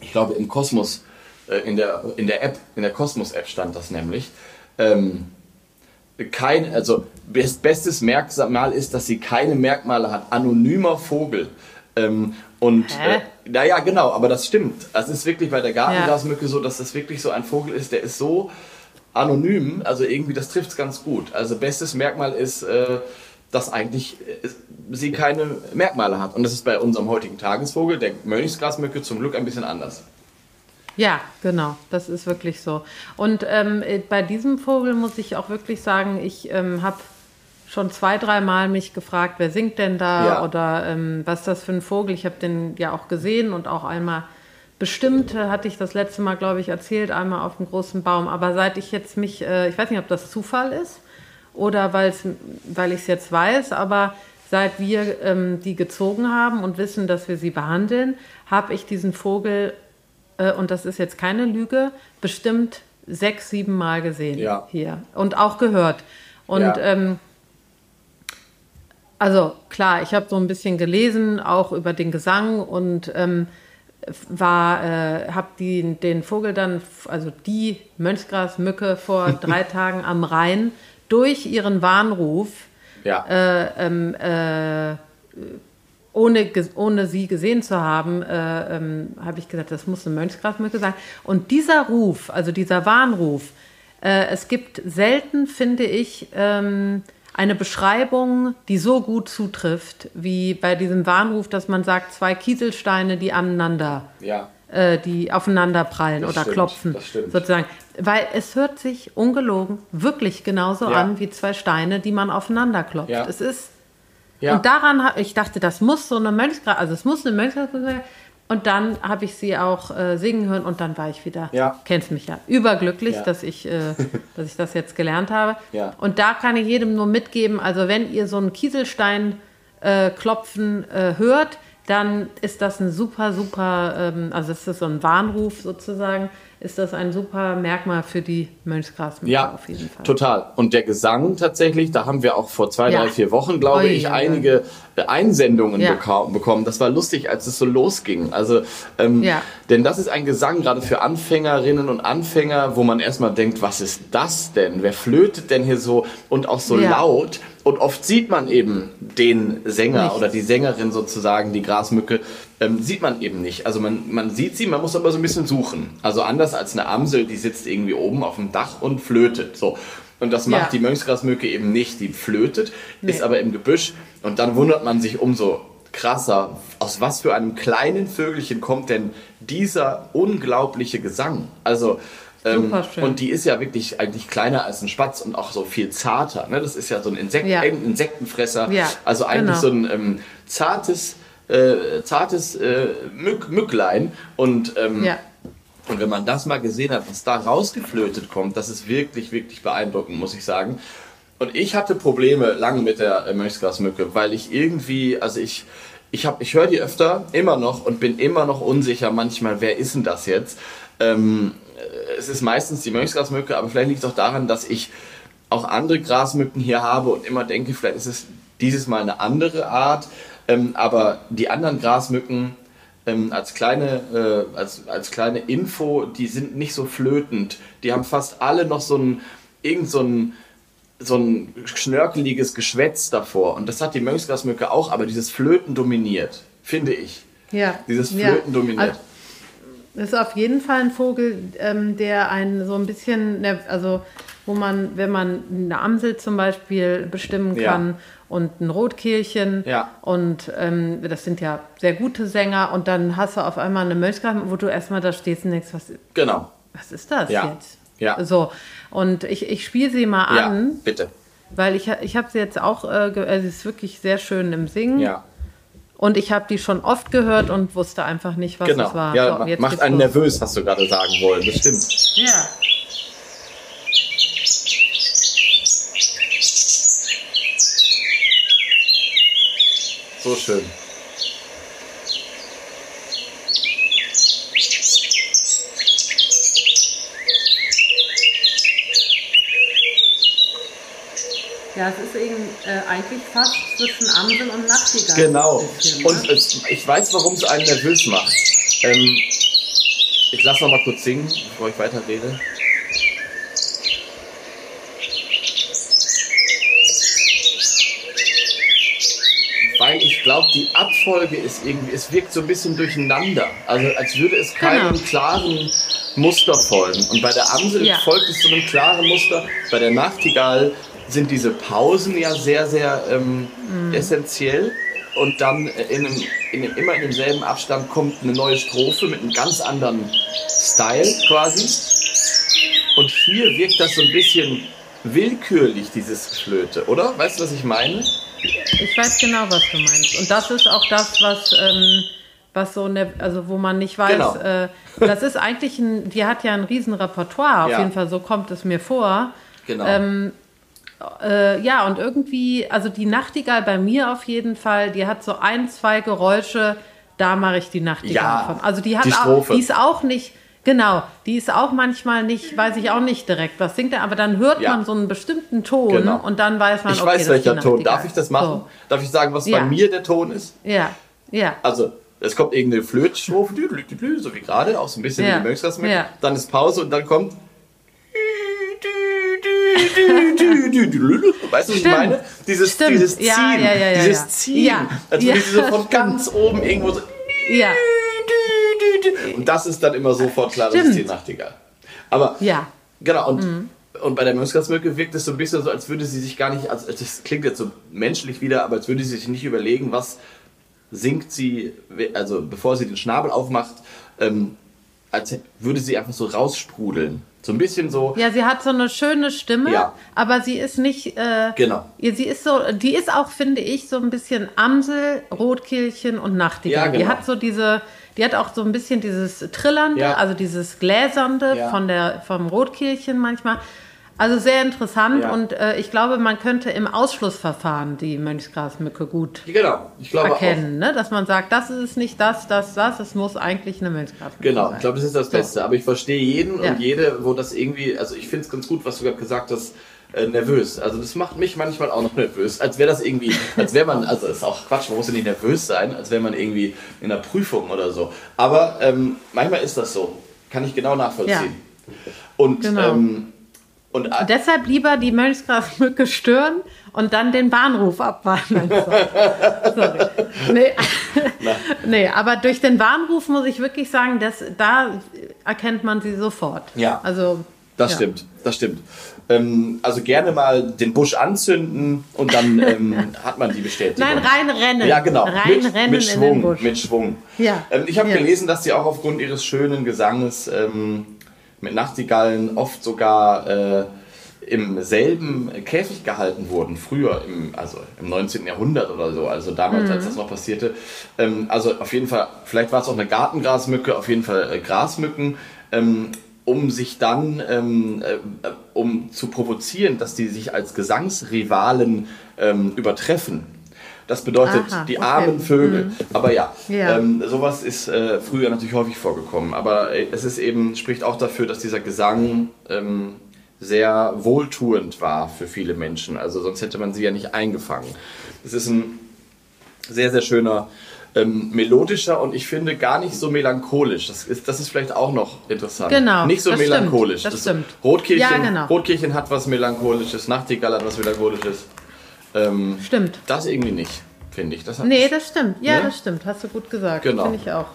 Ich glaube, im Kosmos, äh, in, der, in der App, in der Kosmos-App stand das nämlich. Ähm, kein, also best, bestes Merkmal ist, dass sie keine Merkmale hat. Anonymer Vogel. Ähm, und äh, naja, genau, aber das stimmt. Es ist wirklich bei der Gartengrasmücke so, dass das wirklich so ein Vogel ist, der ist so anonym, also irgendwie, das trifft es ganz gut. Also bestes Merkmal ist, äh, dass eigentlich äh, sie keine Merkmale hat. Und das ist bei unserem heutigen Tagesvogel, der Mönchsgrasmücke, zum Glück ein bisschen anders. Ja, genau, das ist wirklich so. Und ähm, äh, bei diesem Vogel muss ich auch wirklich sagen, ich ähm, habe schon zwei, dreimal mich gefragt, wer singt denn da ja. oder ähm, was ist das für ein Vogel. Ich habe den ja auch gesehen und auch einmal bestimmt, äh, hatte ich das letzte Mal, glaube ich, erzählt, einmal auf dem großen Baum. Aber seit ich jetzt mich, äh, ich weiß nicht, ob das Zufall ist oder weil's, weil ich es jetzt weiß, aber seit wir ähm, die gezogen haben und wissen, dass wir sie behandeln, habe ich diesen Vogel äh, und das ist jetzt keine Lüge, bestimmt sechs, sieben Mal gesehen ja. hier und auch gehört. Und ja. ähm, also klar, ich habe so ein bisschen gelesen, auch über den Gesang und ähm, war, äh, habe den Vogel dann, also die Mönchsgrasmücke vor drei Tagen am Rhein durch ihren Warnruf ja. äh, ähm, äh, ohne, ohne sie gesehen zu haben, äh, ähm, habe ich gesagt, das muss eine Mönchsgrasmücke sein. Und dieser Ruf, also dieser Warnruf, äh, es gibt selten, finde ich, ähm, eine Beschreibung, die so gut zutrifft, wie bei diesem Warnruf, dass man sagt, zwei Kieselsteine, die aneinander, ja. äh, die aufeinander prallen das oder stimmt, klopfen, sozusagen. Weil es hört sich ungelogen wirklich genauso ja. an wie zwei Steine, die man aufeinander klopft. Ja. Es ist ja. Und daran, ich dachte, das muss so eine Mönchsgrad, also es muss eine Mönchsgrad sein. Und dann habe ich sie auch äh, singen hören und dann war ich wieder, ja. kennst mich ja, überglücklich, ja. Dass, ich, äh, dass ich das jetzt gelernt habe. Ja. Und da kann ich jedem nur mitgeben, also wenn ihr so einen Kieselstein äh, klopfen äh, hört, dann ist das ein super, super, ähm, also ist so ein Warnruf sozusagen, ist das ein super Merkmal für die Mönchsgrasmücke ja, auf jeden Fall. Total. Und der Gesang tatsächlich, da haben wir auch vor zwei, ja. drei, vier Wochen, glaube Oi, ich, einige ja. Einsendungen ja. bekommen. Das war lustig, als es so losging. Also, ähm, ja. denn das ist ein Gesang gerade für Anfängerinnen und Anfänger, wo man erstmal denkt, was ist das denn? Wer flötet denn hier so und auch so laut? Und oft sieht man eben den Sänger Nichts. oder die Sängerin sozusagen, die Grasmücke, ähm, sieht man eben nicht. Also man, man sieht sie, man muss aber so ein bisschen suchen. Also anders als eine Amsel, die sitzt irgendwie oben auf dem Dach und flötet. So. Und das macht ja. die Mönchsgrasmücke eben nicht. Die flötet, nee. ist aber im Gebüsch. Und dann wundert man sich umso krasser, aus was für einem kleinen Vögelchen kommt denn dieser unglaubliche Gesang? Also ähm, und die ist ja wirklich eigentlich kleiner als ein Spatz und auch so viel zarter. Ne? Das ist ja so ein Insekt ja. Insektenfresser. Ja, also eigentlich genau. so ein ähm, zartes, äh, zartes äh, Mück, Mücklein. Und, ähm, ja. und wenn man das mal gesehen hat, was da rausgeflötet kommt, das ist wirklich, wirklich beeindruckend, muss ich sagen. Und ich hatte Probleme lange mit der äh, Mönchsgrasmücke, weil ich irgendwie, also ich, ich, ich höre die öfter, immer noch und bin immer noch unsicher manchmal, wer ist denn das jetzt? Ähm, es ist meistens die Mönchsgrasmücke, aber vielleicht liegt es auch daran, dass ich auch andere Grasmücken hier habe und immer denke, vielleicht ist es dieses Mal eine andere Art. Ähm, aber die anderen Grasmücken ähm, als, kleine, äh, als, als kleine Info, die sind nicht so flötend. Die haben fast alle noch so ein, irgend so ein, so ein schnörkeliges Geschwätz davor. Und das hat die Mönchsgrasmücke auch, aber dieses Flöten dominiert, finde ich. Ja. Dieses Flöten ja. dominiert. Also das ist auf jeden Fall ein Vogel, ähm, der einen so ein bisschen, also wo man, wenn man eine Amsel zum Beispiel bestimmen kann ja. und ein Rotkehlchen ja. und ähm, das sind ja sehr gute Sänger und dann hast du auf einmal eine Mönchsgraf, wo du erstmal da stehst und denkst, was, genau. was ist das ja. jetzt? Ja. So, und ich, ich spiele sie mal an. Ja, bitte. Weil ich, ich habe sie jetzt auch, äh, sie ist wirklich sehr schön im Singen. Ja. Und ich habe die schon oft gehört und wusste einfach nicht, was genau. es war. Ja, so, macht einen los. nervös, hast du gerade sagen wollen, bestimmt. Ja. So schön. Ja, es ist eben äh, eigentlich fast zwischen Amsel und Nachtigall. Genau. Bisschen, und ne? es, ich weiß, warum es einen nervös macht. Ähm, ich lasse noch mal kurz singen, bevor ich weiter rede. Nein, ich glaube, die Abfolge ist irgendwie, es wirkt so ein bisschen durcheinander. Also als würde es keinem Genau. klaren Muster folgen. Und bei der Amsel Ja. folgt es so einem klaren Muster. Bei der Nachtigall sind diese Pausen ja sehr, sehr ähm, Mhm. essentiell. Und dann in einem, in einem, immer in demselben Abstand kommt eine neue Strophe mit einem ganz anderen Style quasi. Und hier wirkt das so ein bisschen willkürlich, dieses Geflöte, oder? Weißt du, was ich meine? Ich weiß genau, was du meinst. Und das ist auch das, was, ähm, was so, ne, also wo man nicht weiß, Genau. äh, das ist eigentlich ein, die hat ja ein riesen Repertoire, auf Ja. jeden Fall, so kommt es mir vor. Genau. Ähm, äh, ja, und irgendwie, also die Nachtigall bei mir auf jeden Fall, die hat so ein, zwei Geräusche, da mache ich die Nachtigall Ja, von. Also die hat die auch, die ist auch nicht, genau, die ist auch manchmal nicht, weiß ich auch nicht direkt, was singt er, aber dann hört Ja. man so einen bestimmten Ton Genau. und dann weiß man, Ich okay, weiß welcher Ton. Darf ich das machen? So. Darf ich sagen, was Ja. bei mir der Ton ist? Ja, ja. Also, es kommt irgendeine Flötstrophe, dü, so wie gerade, auch so ein bisschen Ja. wie die Mönchsglasmücke. Ja. Dann ist Pause und dann kommt. Weißt du, was ich Stimmt. meine? Dieses, Stimmt. dieses Ziehen. Ja, ja, ja, ja, dieses. Ziehen. Als würde sie so von ganz oben irgendwo so. Ja, Und das ist dann immer sofort klar, das ist die Stimmt. Nachtigall. Aber ja. Genau, und, und bei der Mönchsglasmücke wirkt es so ein bisschen so, als würde sie sich gar nicht, also das klingt jetzt so menschlich wieder, aber als würde sie sich nicht überlegen, was singt sie, also bevor sie den Schnabel aufmacht, ähm, als würde sie einfach so raussprudeln. So ein bisschen so, Ja, sie hat so eine schöne Stimme, Ja. aber sie ist nicht. Äh, Genau. Sie ist so, die ist auch, finde ich, so ein bisschen Amsel, Rotkehlchen und Nachtigall. Ja, Die genau. hat so diese, die hat auch so ein bisschen dieses Trillernde, Ja. also dieses Gläsernde von der, vom Rotkehlchen manchmal. Also sehr interessant Ja. und äh, ich glaube, man könnte im Ausschlussverfahren die Mönchsgrasmücke gut genau, ich glaube erkennen, ne? dass man sagt, das ist nicht das, das, das, es muss eigentlich eine Mönchsgrasmücke Genau, sein. ich glaube, das ist das Beste. Aber ich verstehe jeden Ja. und jede, wo das irgendwie, also ich finde es ganz gut, was du gerade gesagt hast, äh, nervös. Also das macht mich manchmal auch noch nervös. Als wäre das irgendwie, als wäre man, also ist auch Quatsch, man muss ja nicht nervös sein, als wäre man irgendwie in einer Prüfung oder so. Aber ähm, manchmal ist das so. Kann ich genau nachvollziehen. Und, Genau. ähm, und äh, Deshalb lieber die Mönchsgrasmücke stören und dann den Bahnruf abwarten. Sorry. Nee. nee, aber durch den Warnruf muss ich wirklich sagen, dass, da erkennt man sie sofort. Ja. Also, das ja. stimmt, das stimmt. Ähm, also gerne mal den Busch anzünden und dann ähm, hat man die Bestätigung. Nein, reinrennen. Ja, genau. Reinrennen mit, mit in Schwung, den Busch. Mit Schwung. Ja. Ähm, ich habe Ja. gelesen, dass sie auch aufgrund ihres schönen Gesanges ähm, mit Nachtigallen oft sogar äh, im selben Käfig gehalten wurden, früher, im, also im 19. Jahrhundert oder so, also damals, Mhm. als das noch passierte. Ähm, also auf jeden Fall, vielleicht war es auch eine Gartengrasmücke, auf jeden Fall äh, Grasmücken. Ähm, um sich dann, ähm, äh, um zu provozieren, dass die sich als Gesangsrivalen ähm, übertreffen. Das bedeutet, Aha, die okay. armen Vögel. Aber ja, Ja. Ähm, sowas ist äh, früher natürlich häufig vorgekommen. Aber äh, es ist eben, spricht auch dafür, dass dieser Gesang ähm, sehr wohltuend war für viele Menschen. Also sonst hätte man sie ja nicht eingefangen. Es ist ein sehr, sehr schöner, ähm, melodischer und ich finde gar nicht so melancholisch. Das ist, das ist vielleicht auch noch interessant. Genau, Nicht so das melancholisch. stimmt, das stimmt. Rotkehlchen, Ja, genau. Rotkehlchen hat was Melancholisches, Nachtigall hat was Melancholisches. Ähm, Stimmt. das irgendwie nicht, finde ich. Das Nee, das stimmt. Ja, Ne? das stimmt. Hast du gut gesagt. Genau. Finde ich auch.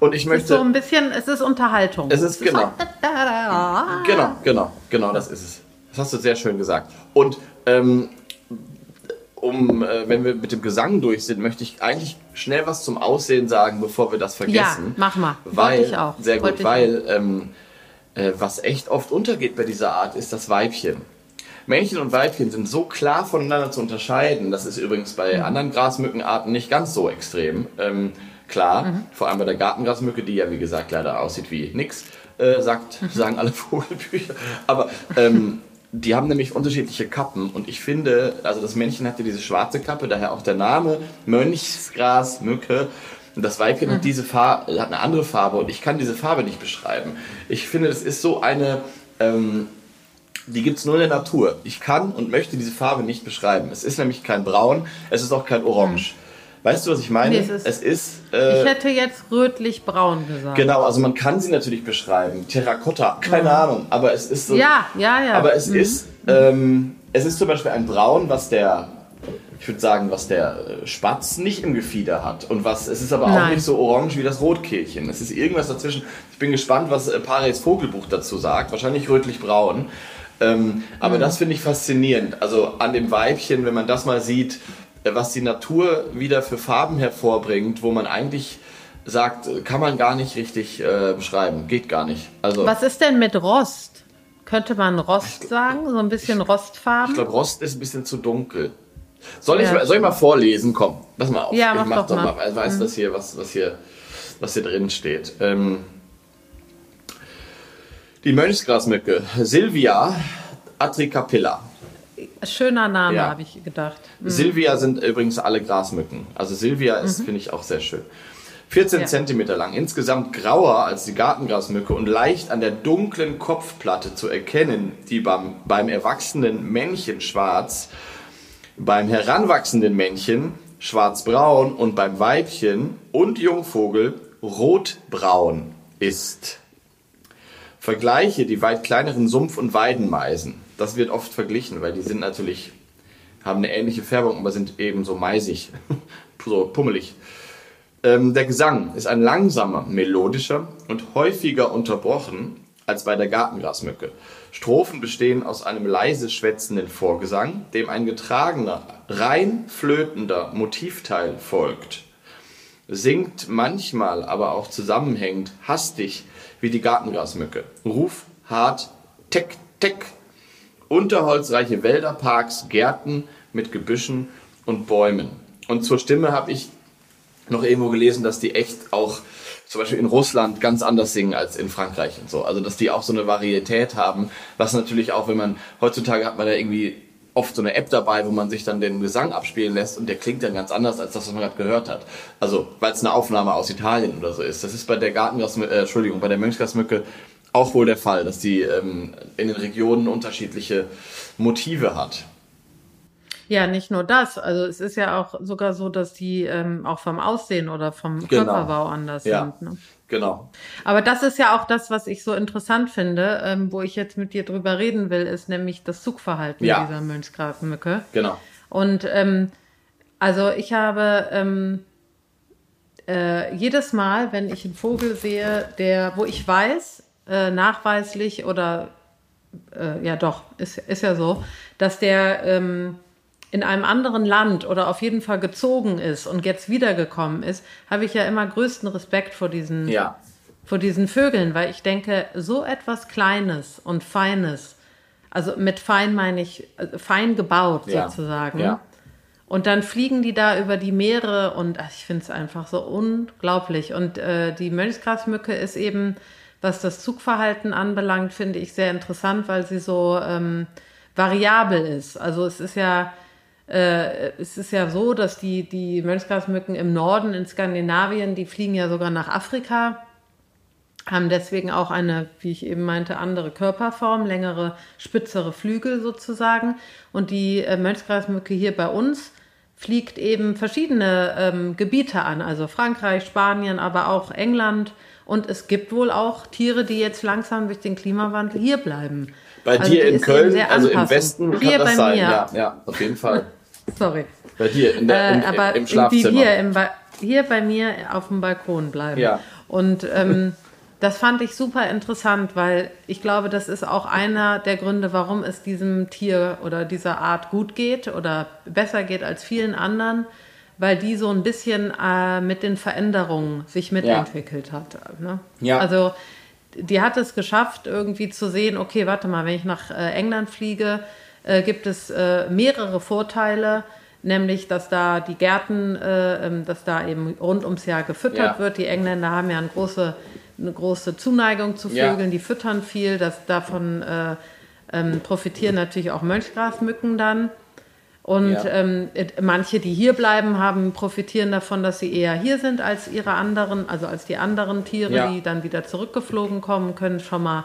und ich Es ist möchte. so ein bisschen, es ist Unterhaltung. Es ist genau. Ah. Genau, genau, genau, das ist es. Das hast du sehr schön gesagt. Und ähm, um, äh, wenn wir mit dem Gesang durch sind, möchte ich eigentlich schnell was zum Aussehen sagen, bevor wir das vergessen. Ja, mach mal. Weil, Wollte ich auch. Sehr gut, Wollte ich weil ähm, äh, was echt oft untergeht bei dieser Art, ist das Weibchen. Männchen und Weibchen sind so klar voneinander zu unterscheiden. Das ist übrigens bei Mhm. anderen Grasmückenarten nicht ganz so extrem. Ähm, klar, Mhm. vor allem bei der Gartengrasmücke, die ja wie gesagt leider aussieht wie nix, äh, sagt, Mhm. sagen alle Vogelbücher. Aber ähm, die haben nämlich unterschiedliche Kappen und ich finde, also das Männchen hatte diese schwarze Kappe, daher auch der Name Mönchsgrasmücke. Und das Weibchen Mhm. hat diese Farbe, hat eine andere Farbe und ich kann diese Farbe nicht beschreiben. Ich finde, das ist so eine, ähm, die gibt es nur in der Natur. Ich kann und möchte diese Farbe nicht beschreiben. Es ist nämlich kein Braun, es ist auch kein Orange. Weißt du, was ich meine? Nee, es ist- es ist äh, Ich hätte jetzt rötlich-braun gesagt. Genau, also man kann sie natürlich beschreiben. Terrakotta, keine Ahnung, aber es ist so. Ja, ja, ja. Aber es Mhm. ist, ähm, es ist zum Beispiel ein Braun, was der, ich würde sagen, was der äh, Spatz nicht im Gefieder hat. Und was, es ist aber auch Nein. nicht so orange wie das Rotkehlchen. Es ist irgendwas dazwischen. Ich bin gespannt, was äh, Paris Vogelbuch dazu sagt. Wahrscheinlich rötlich-braun. Ähm, aber das finde ich faszinierend. Also an dem Weibchen, wenn man das mal sieht, äh, was die Natur wieder für Farben hervorbringt, wo man eigentlich sagt, äh, kann man gar nicht richtig äh, beschreiben. Geht gar nicht. Also Was ist denn mit Rost? Könnte man Rost sagen? So ein bisschen Rostfarben? ich glaube, Rost ist ein bisschen zu dunkel. Soll ich, Ja. mal- soll ich mal vorlesen? Komm, pass mal auf. Ja, ich mach mach doch doch mal. mal. Ich weiß das hier, was, was hier, was hier drin steht. Ähm, die Mönchsgrasmücke Silvia atricapilla. Schöner Name, Ja. habe ich gedacht. Silvia sind übrigens alle Grasmücken. Also Silvia ist, finde ich, auch sehr schön. 14 Ja. Zentimeter lang, insgesamt grauer als die Gartengrasmücke und leicht an der dunklen Kopfplatte zu erkennen, die beim, beim erwachsenen Männchen schwarz, beim heranwachsenden Männchen schwarzbraun und beim Weibchen und Jungvogel rotbraun ist. Vergleiche die weit kleineren Sumpf- und Weidenmeisen. Das wird oft verglichen, weil die sind natürlich, haben eine ähnliche Färbung, aber sind eben so meisig, so pummelig. Ähm, der Gesang ist ein langsamer, melodischer und häufiger unterbrochen als bei der Gartengrasmücke. Strophen bestehen aus einem leise schwätzenden Vorgesang, dem ein getragener, rein flötender Motivteil folgt singt manchmal aber auch zusammenhängend, hastig wie die Gartengrasmücke. Ruf, hart, teck, teck. Unterholzreiche Wälder, Parks, Gärten mit Gebüschen und Bäumen. Und zur Stimme habe ich noch irgendwo gelesen, dass die echt auch zum Beispiel in Russland ganz anders singen als in Frankreich und so. Also dass die auch so eine Varietät haben, was natürlich auch, wenn man heutzutage hat man da irgendwie oft so eine App dabei, wo man sich dann den Gesang abspielen lässt und der klingt dann ganz anders als das, was man gerade gehört hat. Also weil es eine Aufnahme aus Italien oder so ist. Das ist bei der Gartengrasmücke, äh, Entschuldigung, bei der Mönchsgrasmücke auch wohl der Fall, dass die ähm, in den Regionen unterschiedliche Motive hat. Ja, nicht nur das. Also es ist ja auch sogar so, dass die ähm, auch vom Aussehen oder vom Genau. Körperbau anders Ja, sind. Ne? Genau. Aber das ist ja auch das, was ich so interessant finde, ähm, wo ich jetzt mit dir drüber reden will, ist nämlich das Zugverhalten Ja. dieser Mönchsgrafenmücke. Genau. Und ähm, also ich habe ähm, äh, jedes Mal, wenn ich einen Vogel sehe, der, wo ich weiß, äh, nachweislich oder äh, ja doch, ist, ist ja so, dass der ähm, in einem anderen Land oder auf jeden Fall gezogen ist und jetzt wiedergekommen ist, habe ich ja immer größten Respekt vor diesen Ja. vor diesen Vögeln, weil ich denke, so etwas Kleines und Feines, also mit fein meine ich äh, fein gebaut Ja. sozusagen. Ja. Und dann fliegen die da über die Meere und ach, ich finde es einfach so unglaublich. Und äh, die Mönchsgrasmücke ist eben, was das Zugverhalten anbelangt, finde ich sehr interessant, weil sie so ähm, variabel ist. Also es ist ja äh, es ist ja so, dass die, die Mönchsgrasmücken im Norden in Skandinavien, die fliegen ja sogar nach Afrika, haben deswegen auch eine, wie ich eben meinte, andere Körperform, längere, spitzere Flügel sozusagen. Und die äh, Mönchsgrasmücke hier bei uns fliegt eben verschiedene ähm, Gebiete an, also Frankreich, Spanien, aber auch England. Und es gibt wohl auch Tiere, die jetzt langsam durch den Klimawandel hier bleiben. Bei Also dir in Köln, also im. Westen, kann Hier das bei sein. mir. Ja, ja, auf jeden Fall. Sorry. Bei dir in der, im, äh, aber im Schlafzimmer. hier, im ba hier bei mir auf dem Balkon bleiben. Ja. Und ähm, das fand ich super interessant, weil ich glaube, das ist auch einer der Gründe, warum es diesem Tier oder dieser Art gut geht oder besser geht als vielen anderen, weil die so ein bisschen äh, mit den Veränderungen sich mitentwickelt hat. Ne? Ja. Also die hat es geschafft, irgendwie zu sehen, okay, warte mal, wenn ich nach äh, England fliege, äh, gibt es äh, mehrere Vorteile, nämlich, dass da die Gärten, äh, ähm, dass da eben rund ums Jahr gefüttert Ja. wird. Die Engländer haben ja eine große, eine große Zuneigung zu Ja. Vögeln, die füttern viel, dass davon äh, ähm, profitieren natürlich auch Mönchgrasmücken dann. Und Ja. ähm, manche, die hier bleiben, haben profitieren davon, dass sie eher hier sind als ihre anderen, also als die anderen Tiere, Ja. die dann wieder zurückgeflogen kommen, können schon mal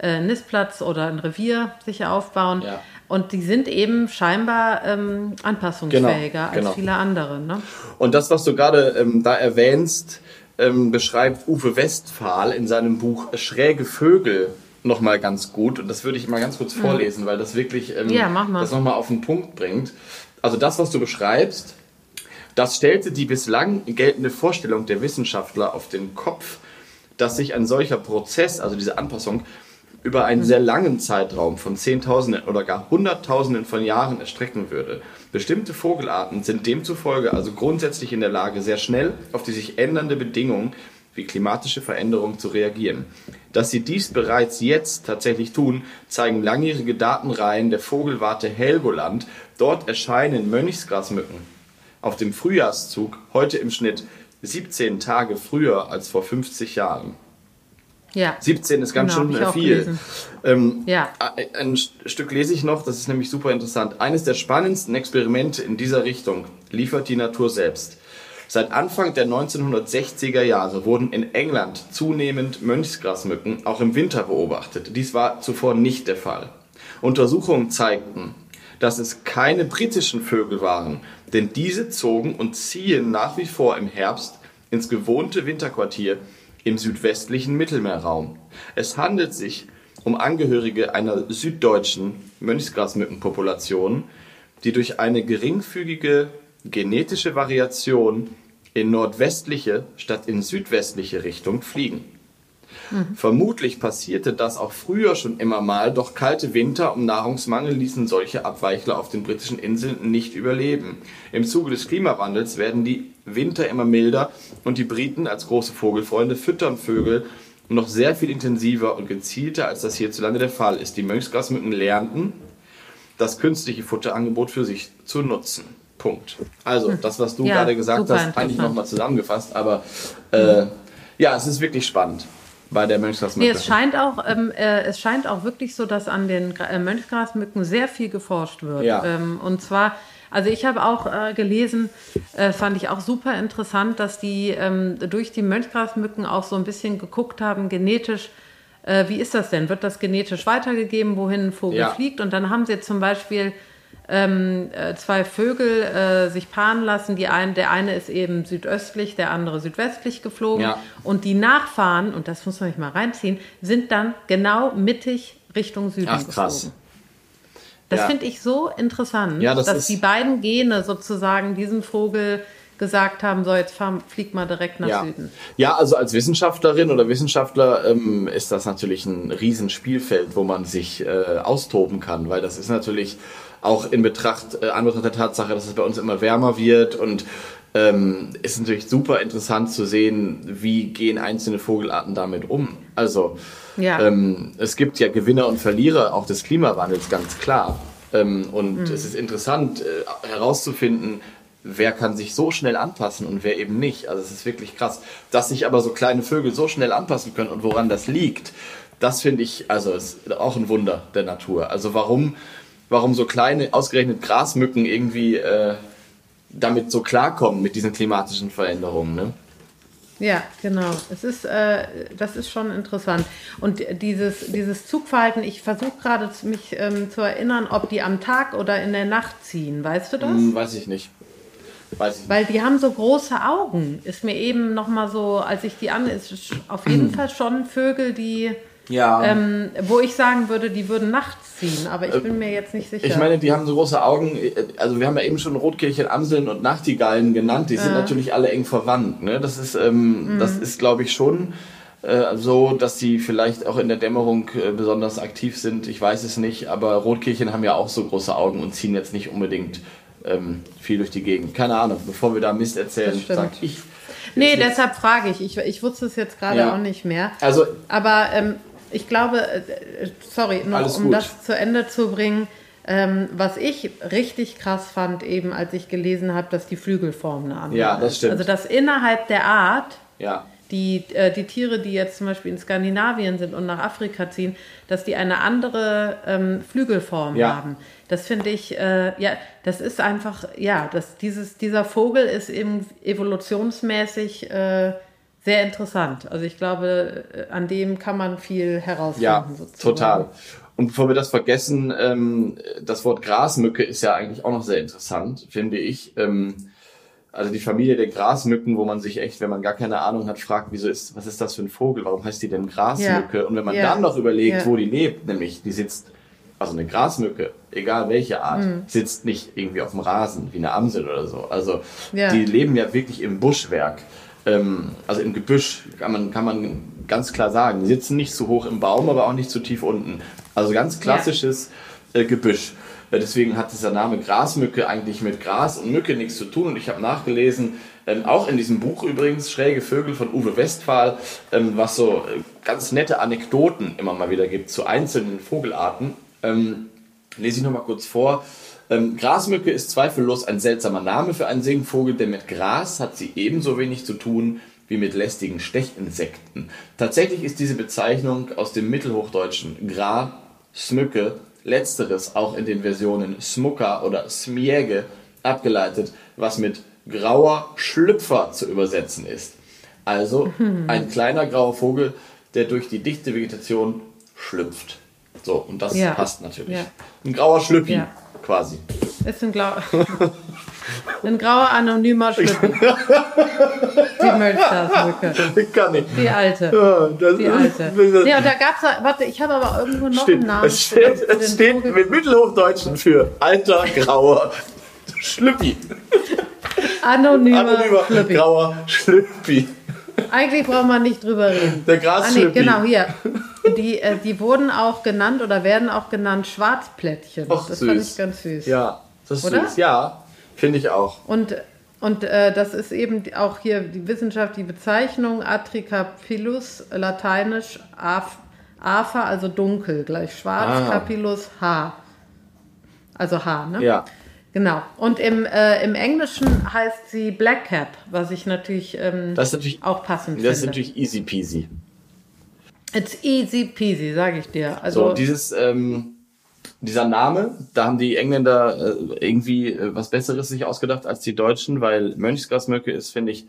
äh, einen Nistplatz oder ein Revier sich aufbauen. Ja. Und die sind eben scheinbar ähm, anpassungsfähiger Genau, genau. als viele andere. Ne? Und das, was du gerade ähm, da erwähnst, ähm, beschreibt Uwe Westphal in seinem Buch Schräge Vögel nochmal ganz gut und das würde ich mal ganz kurz vorlesen, weil das wirklich ähm, Ja, mach mal. das nochmal auf den Punkt bringt. Also das, was du beschreibst, das stellte die bislang geltende Vorstellung der Wissenschaftler auf den Kopf, dass sich ein solcher Prozess, also diese Anpassung, über einen sehr langen Zeitraum von Zehntausenden oder gar Hunderttausenden von Jahren erstrecken würde. Bestimmte Vogelarten sind demzufolge also grundsätzlich in der Lage, sehr schnell auf die sich ändernde Bedingungen wie klimatische Veränderungen zu reagieren. Dass sie dies bereits jetzt tatsächlich tun, zeigen langjährige Datenreihen der Vogelwarte Helgoland. Dort erscheinen Mönchsgrasmücken auf dem Frühjahrszug heute im Schnitt 17 Tage früher als vor 50 Jahren. Ja. 17 ist ganz Genau, schön viel. Ähm, Ja. ein- Ein St- Stück lese ich noch, das ist nämlich super interessant. Eines der spannendsten Experimente in dieser Richtung liefert die Natur selbst. Seit Anfang der 1960er Jahre wurden in England zunehmend Mönchsgrasmücken auch im Winter beobachtet. Dies war zuvor nicht der Fall. Untersuchungen zeigten, dass es keine britischen Vögel waren, denn diese zogen und ziehen nach wie vor im Herbst ins gewohnte Winterquartier im südwestlichen Mittelmeerraum. Es handelt sich um Angehörige einer süddeutschen Mönchsgrasmückenpopulation, die durch eine geringfügige genetische Variation in nordwestliche statt in südwestliche Richtung fliegen. Vermutlich passierte das auch früher schon immer mal, doch kalte Winter und Nahrungsmangel ließen solche Abweichler auf den britischen Inseln nicht überleben. Im Zuge des Klimawandels werden die Winter immer milder und die Briten als große Vogelfreunde füttern Vögel noch sehr viel intensiver und gezielter, als das hierzulande der Fall ist. Die Mönchsgrasmücken lernten, das künstliche Futterangebot für sich zu nutzen. Punkt. Also, das, was du Ja, gerade gesagt hast, eigentlich nochmal zusammengefasst, aber äh, ja, es ist wirklich spannend bei der Nee, Mönchsgrasmücke. es scheint auch, ähm, äh, es scheint auch wirklich so, dass an den äh, Mönchsgrasmücken sehr viel geforscht wird. Ja. Ähm, und zwar, also ich habe auch äh, gelesen, äh, fand ich auch super interessant, dass die ähm, durch die Mönchsgrasmücken auch so ein bisschen geguckt haben, genetisch, äh, wie ist das denn? Wird das genetisch weitergegeben, wohin ein Vogel Ja. fliegt? Und dann haben sie zum Beispiel ähm, äh, zwei Vögel äh, sich paaren lassen. Die ein, der eine ist eben südöstlich, der andere südwestlich geflogen. Ja. Und die Nachfahren, und das muss man sich mal reinziehen, sind dann genau mittig Richtung Süden Ach, krass. geflogen. Das Ja. finde ich so interessant, Ja, das dass die beiden Gene sozusagen diesem Vogel gesagt haben, so jetzt fahr, flieg mal direkt nach Ja. Süden. ja, also als Wissenschaftlerin oder Wissenschaftler ähm, ist das natürlich ein Riesenspielfeld, wo man sich äh, austoben kann, weil das ist natürlich auch in Betracht, äh, Anbetracht der Tatsache, dass es bei uns immer wärmer wird und ähm, ist natürlich super interessant zu sehen, wie gehen einzelne Vogelarten damit um. Also Ja. ähm, es gibt ja Gewinner und Verlierer auch des Klimawandels, ganz klar. Ähm, und es ist interessant äh, herauszufinden, wer kann sich so schnell anpassen und wer eben nicht. Also es ist wirklich krass. Dass sich aber so kleine Vögel so schnell anpassen können und woran das liegt, das finde ich, also ist auch ein Wunder der Natur. Also warum, warum so kleine, ausgerechnet Grasmücken irgendwie äh, damit so klarkommen mit diesen klimatischen Veränderungen. Ne? Ja, genau. Es ist, äh, das ist schon interessant. Und dieses, dieses Zugverhalten, ich versuche gerade mich ähm, zu erinnern, ob die am Tag oder in der Nacht ziehen. Weißt du das? Hm, weiß ich nicht. Weiß ich nicht. Weil die haben so große Augen. Ist mir eben noch mal so, als ich die an, ist es auf jeden Fall schon Vögel, die, Ja. ähm, wo ich sagen würde, die würden nachts ziehen. Aber ich bin mir jetzt nicht sicher. Ich meine, die haben so große Augen. Also wir haben ja eben schon Rotkehlchen, Amseln und Nachtigallen genannt. Die sind natürlich alle eng verwandt. Ne? Das ist, ähm, Mhm. das ist, glaube ich, schon äh, so, dass die vielleicht auch in der Dämmerung äh, besonders aktiv sind. Ich weiß es nicht. Aber Rotkehlchen haben ja auch so große Augen und ziehen jetzt nicht unbedingt ähm, viel durch die Gegend. Keine Ahnung. Bevor wir da Mist erzählen, sag ich. nee, deshalb frage ich. ich. Ich wusste es jetzt gerade Ja. auch nicht mehr. Also Aber ähm, ich glaube, äh, sorry, noch um das zu Ende zu bringen, ähm, was ich richtig krass fand, eben als ich gelesen habe, dass die Flügelform eine andere Ja, das ist. stimmt. Also dass innerhalb der Art ja. die, äh, die Tiere, die jetzt zum Beispiel in Skandinavien sind und nach Afrika ziehen, dass die eine andere ähm, Flügelform Ja. haben. Das finde ich, äh, ja, das ist einfach, ja, das, dieses, dieser Vogel ist eben evolutionsmäßig äh, sehr interessant. Also ich glaube, äh, an dem kann man viel herausfinden. Ja, sozusagen. total. Und bevor wir das vergessen, ähm, das Wort Grasmücke ist ja eigentlich auch noch sehr interessant, finde ich. Ähm, also die Familie der Grasmücken, wo man sich echt, wenn man gar keine Ahnung hat, fragt, wieso ist, was ist das für ein Vogel? Warum heißt die denn Grasmücke? Ja. Und wenn man Ja. dann noch überlegt, Ja. wo die lebt, nämlich die sitzt, also eine Grasmücke, egal welche Art, Mhm. sitzt nicht irgendwie auf dem Rasen wie eine Amsel oder so. Also die leben ja wirklich im Buschwerk. Ähm, also im Gebüsch kann man, kann man ganz klar sagen. Die sitzen nicht zu hoch im Baum, aber auch nicht zu tief unten. Also ganz klassisches äh, Gebüsch. Äh, Deswegen hat dieser Name Grasmücke eigentlich mit Gras und Mücke nichts zu tun. Und ich habe nachgelesen, ähm, auch in diesem Buch übrigens, Schräge Vögel von Uwe Westphal, ähm, was so äh, ganz nette Anekdoten immer mal wieder gibt zu einzelnen Vogelarten. Ähm, lese ich nochmal kurz vor. Ähm, Grasmücke ist zweifellos ein seltsamer Name für einen Singvogel, denn mit Gras hat sie ebenso wenig zu tun wie mit lästigen Stechinsekten. Tatsächlich ist diese Bezeichnung aus dem Mittelhochdeutschen Gra, Smücke, letzteres auch in den Versionen Smucker oder Smiege abgeleitet, was mit grauer Schlüpfer zu übersetzen ist. Also ein kleiner grauer Vogel, der durch die dichte Vegetation schlüpft. So, und das Ja. passt natürlich. Ja. Ein grauer Schlüppi, Ja. Quasi. Ist ein, Glau ein grauer anonymer Schlüppel. Die Mölstersmücke. Kann ich. Die alte. Ja, das Die alte. Ja, und da gab's, da- warte, ich habe aber irgendwo noch Steht, einen Namen. es steht, es steht mit Mittelhochdeutschen für alter, grauer Schlüppi. Anonymer Anonymer Schlüppi. grauer Schlüppi. Eigentlich braucht man nicht drüber reden. Der Ah, nee, genau, hier. Die, äh, die wurden auch genannt oder werden auch genannt Schwarzplättchen. Och, das süß. fand ich ganz süß. Ja, das ist Oder? süß. Ja, finde ich auch. Und, und äh, das ist eben auch hier die Wissenschaft, die Bezeichnung Atricapillus, lateinisch Af, Afer, also dunkel, gleich schwarz, Ah. Capillus Haar. Also Haar, ne? Ja. Genau. Und im, äh, im Englischen heißt sie Black Cap, was ich natürlich, ähm, Das ist natürlich, auch passend das ist finde. natürlich easy peasy. It's easy peasy, sage ich dir. So, Also, dieses, ähm, dieser Name, da haben die Engländer äh, irgendwie äh, was Besseres sich ausgedacht als die Deutschen, weil Mönchsgrasmöcke ist, finde ich,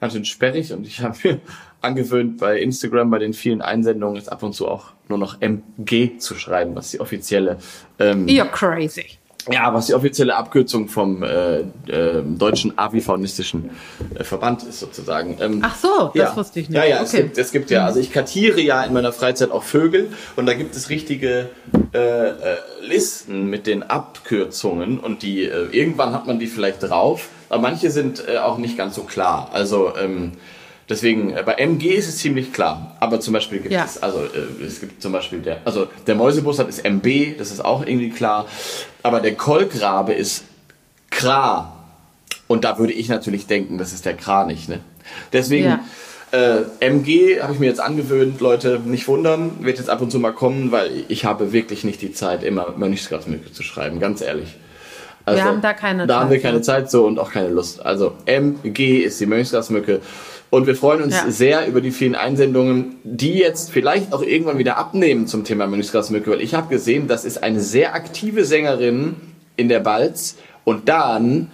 ganz schön sperrig und ich habe mir angewöhnt, bei Instagram, bei den vielen Einsendungen, jetzt ab und zu auch nur noch MG zu schreiben, was die offizielle, ähm, you're crazy. Ja, was die offizielle Abkürzung vom äh, äh, deutschen avifaunistischen äh, Verband ist sozusagen. Ähm, Ach so, das ja. wusste ich nicht. Ja, ja, es Okay. gibt, es gibt ja, also ich kartiere ja in meiner Freizeit auch Vögel und da gibt es richtige äh, äh, Listen mit den Abkürzungen und die, äh, irgendwann hat man die vielleicht drauf, aber manche sind äh, auch nicht ganz so klar. Also ähm, deswegen, äh, bei MG ist es ziemlich klar, aber zum Beispiel gibt Ja. es, also äh, es gibt zum Beispiel der, also der Mäusebussard ist MB, das ist auch irgendwie klar, aber der Kolkrabe ist Kra. Und da würde ich natürlich denken, das ist der Kranich. Ne? Deswegen, Ja. äh, MG habe ich mir jetzt angewöhnt, Leute, nicht wundern, wird jetzt ab und zu mal kommen, weil ich habe wirklich nicht die Zeit, immer Mönchsgrasmücke zu schreiben, ganz ehrlich. Also, haben da keine Da haben Zeit, wir keine. Zeit so und auch keine Lust. Also MG ist die Mönchsgrasmücke. Und wir freuen uns Ja. sehr über die vielen Einsendungen, die jetzt vielleicht auch irgendwann wieder abnehmen zum Thema Mönchsgrasmücke, weil ich habe gesehen, das ist eine sehr aktive Sängerin in der Balz und dann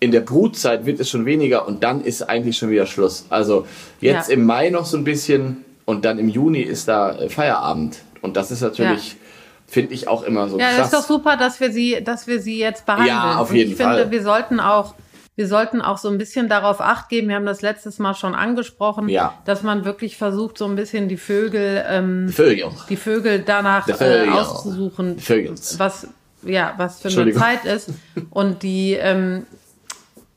in der Brutzeit wird es schon weniger und dann ist eigentlich schon wieder Schluss. Also jetzt Ja. im Mai noch so ein bisschen und dann im Juni ist da äh, Feierabend und das ist natürlich, finde ich auch immer so Ja, krass. das ist doch super, dass wir sie, dass wir sie jetzt behandeln. Ja, auf jeden ich Fall. finde, wir sollten auch, wir sollten auch so ein bisschen darauf acht geben. Wir haben das letztes Mal schon angesprochen, Ja. dass man wirklich versucht, so ein bisschen die Vögel, ähm, Vögel. die Vögel danach Die äh, Vögel. auszusuchen, Vögels. was, ja, was für eine. Zeit ist. Und die, ähm,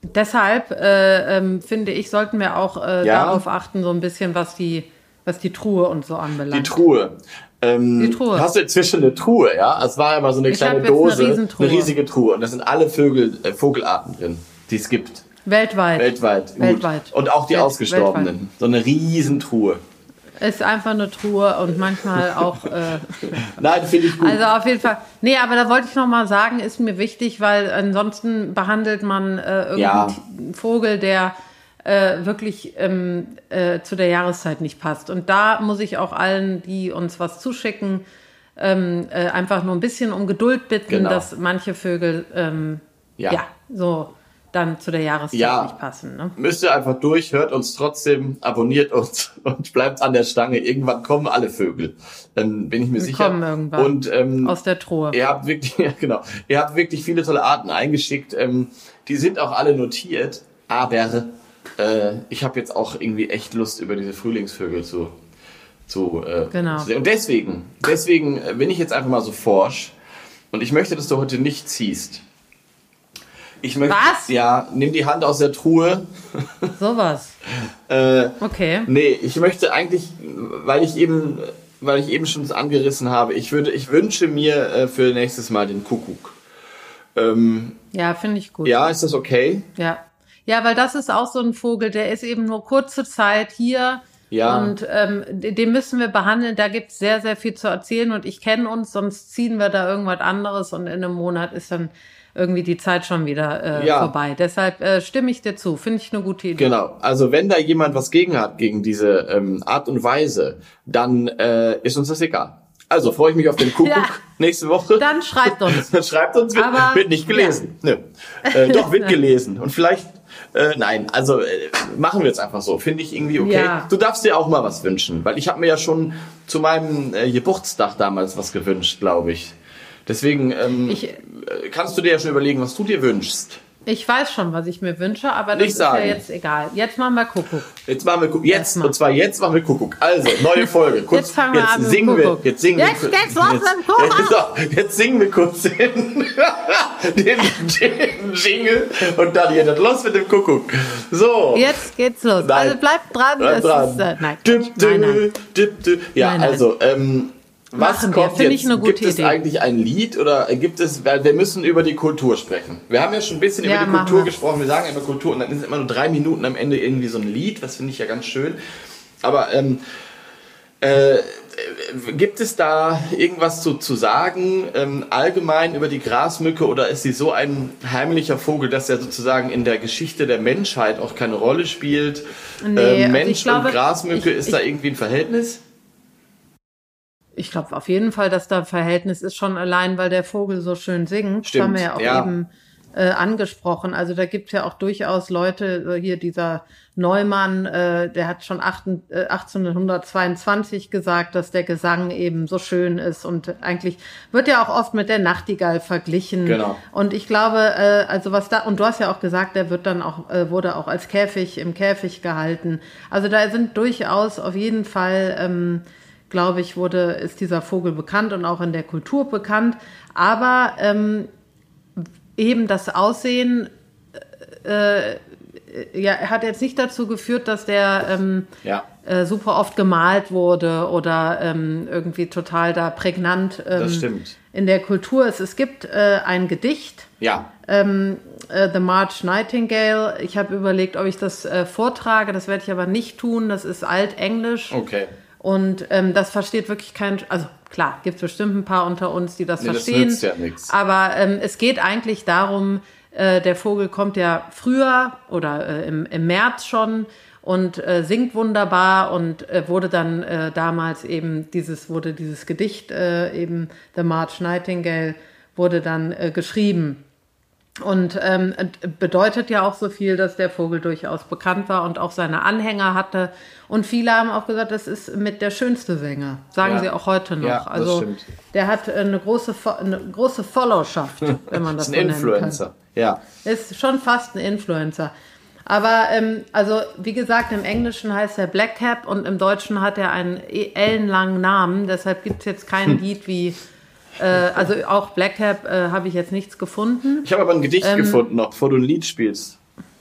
deshalb, äh, ähm, finde ich, sollten wir auch äh, Ja. darauf achten, so ein bisschen, was die, was die Truhe und so Die anbelangt. Truhe. Ähm, Die Truhe. Hast du inzwischen eine Truhe, ja? Es war ja mal so eine Ich kleine jetzt eine Dose, Riesentruhe. riesige Truhe. Und da sind alle Vögel, äh, Vogelarten drin, die es gibt. Weltweit. Weltweit. Gut. Weltweit. Und auch die Welt- Ausgestorbenen. So eine Riesentruhe. Ist einfach eine Truhe und manchmal auch. Äh, Nein, finde ich gut. also auf jeden Fall. Nee, aber da wollte ich noch mal sagen, ist mir wichtig, weil ansonsten behandelt man äh, irgendeinen Ja. Vogel, der äh, wirklich ähm, äh, zu der Jahreszeit nicht passt. Und da muss ich auch allen, die uns was zuschicken, ähm, äh, einfach nur ein bisschen um Geduld bitten, Genau. dass manche Vögel ähm, Ja. ja. so dann zu der Jahreszeit Ja. nicht passen. Ne? Müsst ihr einfach durch, hört uns trotzdem, abonniert uns und bleibt an der Stange. Irgendwann kommen alle Vögel. Dann bin ich mir Die sicher. kommen irgendwann. Und ähm, Aus der Truhe. Ihr habt wirklich, ja, genau. Ihr habt wirklich viele tolle Arten eingeschickt. Ähm, die sind auch alle notiert. Aber äh, ich habe jetzt auch irgendwie echt Lust, über diese Frühlingsvögel zu, zu, äh, Genau. zu sehen. Und deswegen, deswegen äh, bin ich jetzt einfach mal so forsch und ich möchte, dass du heute nicht ziehst. Ich möchte, Was? Ja, nimm die Hand aus der Truhe. Sowas. Äh, Okay. Nee, ich möchte eigentlich, weil ich eben, weil ich eben schon angerissen habe, ich würde, ich wünsche mir äh, für nächstes Mal den Kuckuck. Ähm, Ja, finde ich gut. ja, ist das okay? Ja. Ja, weil das ist auch so ein Vogel, der ist eben nur kurze Zeit hier. Ja. Und ähm, den müssen wir behandeln. Da gibt's sehr, sehr viel zu erzählen. Und ich kenne uns, sonst ziehen wir da irgendwas anderes und in einem Monat ist dann irgendwie die Zeit schon wieder äh, Ja. vorbei. Deshalb äh, stimme ich dir zu. Finde ich eine gute Idee. Genau. Also wenn da jemand was gegen hat, gegen diese ähm, Art und Weise, dann äh, ist uns das egal. Also freue ich mich auf den Kuckuck Ja. nächste Woche. Dann schreibt uns. Dann schreibt uns, wird, Aber- wird nicht gelesen. Nö. Äh, doch, wird gelesen. Und vielleicht, äh, nein, also äh, machen wir jetzt einfach so. Finde ich irgendwie okay. Ja. Du darfst dir auch mal was wünschen, weil ich habe mir ja schon zu meinem äh, Geburtstag damals was gewünscht, glaube ich. Deswegen ähm, Ich- kannst du dir ja schon überlegen, was du dir wünschst. Ich weiß schon, was ich mir wünsche, aber das Nicht ist sagen. ja jetzt egal. Jetzt machen wir Kuckuck. Jetzt machen wir Kuckuck. Jetzt, Erstmal. und zwar jetzt machen wir Kuckuck. Also, neue Folge. Kurz, Jetzt fangen wir jetzt an singen wir, jetzt singen Jetzt wir. geht's los mit Kuckuck. Jetzt, jetzt singen wir kurz den, den, den Jingle und dann geht das los mit dem Kuckuck. So. Jetzt geht's los. Nein. Also bleibt dran. Bleib es dran. Ist, äh, nein, Dip, Quatsch. nein, nein. dip, dip. Ja, nein. also, ähm, was Machen wir. kommt Finde jetzt? ich eine gute gibt es Idee. eigentlich ein Lied oder gibt es, weil wir müssen über die Kultur sprechen. Wir haben ja schon ein bisschen Ja, über die Kultur wir. gesprochen, wir sagen immer Kultur und dann ist immer nur drei Minuten am Ende irgendwie so ein Lied, das finde ich ja ganz schön. Aber ähm, äh, gibt es da irgendwas zu, zu sagen, ähm, allgemein über die Grasmücke oder ist sie so ein heimlicher Vogel, dass er sozusagen in der Geschichte der Menschheit auch keine Rolle spielt? Nee, ähm, also Mensch ich glaube, und Grasmücke, ich- ist ich- da irgendwie ein Verhältnis? Ich glaube auf jeden Fall, dass da Verhältnis ist, schon allein, weil der Vogel so schön singt. Stimmt, Das haben wir ja auch ja. eben äh, angesprochen. Also da gibt's ja auch durchaus Leute, äh, hier dieser Neumann, äh, der hat schon achten- äh, 1822 gesagt, dass der Gesang eben so schön ist und eigentlich wird ja auch oft mit der Nachtigall verglichen. Genau. Und ich glaube, äh, also was da, und du hast ja auch gesagt, der wird dann auch, äh, wurde auch als Käfig im Käfig gehalten. Also da sind durchaus auf jeden Fall, ähm, glaube ich, wurde, ist dieser Vogel bekannt und auch in der Kultur bekannt. Aber ähm, eben das Aussehen äh, äh, ja, hat jetzt nicht dazu geführt, dass der ähm, Ja. äh, super oft gemalt wurde oder ähm, irgendwie total da prägnant ähm, in der Kultur ist. Es gibt äh, ein Gedicht, Ja. ähm, äh, The March Nightingale. Ich habe überlegt, ob ich das äh, vortrage. Das werde ich aber nicht tun. Das ist altenglisch. Okay. Und ähm, das versteht wirklich kein, also klar, gibt bestimmt ein paar unter uns, die das Nee, das verstehen. nützt ja nix. Aber ähm, es geht eigentlich darum, äh, der Vogel kommt ja früher oder äh, im, im März schon und äh, singt wunderbar und äh, wurde dann äh, damals eben dieses, wurde dieses Gedicht äh, eben The March Nightingale wurde dann äh, geschrieben. Und ähm, bedeutet ja auch so viel, dass der Vogel durchaus bekannt war und auch seine Anhänger hatte. Und viele haben auch gesagt, das ist mit der schönste Sänger. Sagen Ja. sie auch heute noch. Ja, das also stimmt. der hat eine große, eine große Followerschaft, wenn man das ist so ein nennen kann. Influencer. Ja. Ist schon fast ein Influencer. Aber ähm, also wie gesagt, im Englischen heißt er Black Cap und im Deutschen hat er einen e- ellenlangen Namen. Deshalb gibt es jetzt kein Lied wie, äh, also auch Black Cap äh, habe ich jetzt nichts gefunden. Ich habe aber ein Gedicht Ähm, gefunden, noch bevor du ein Lied spielst.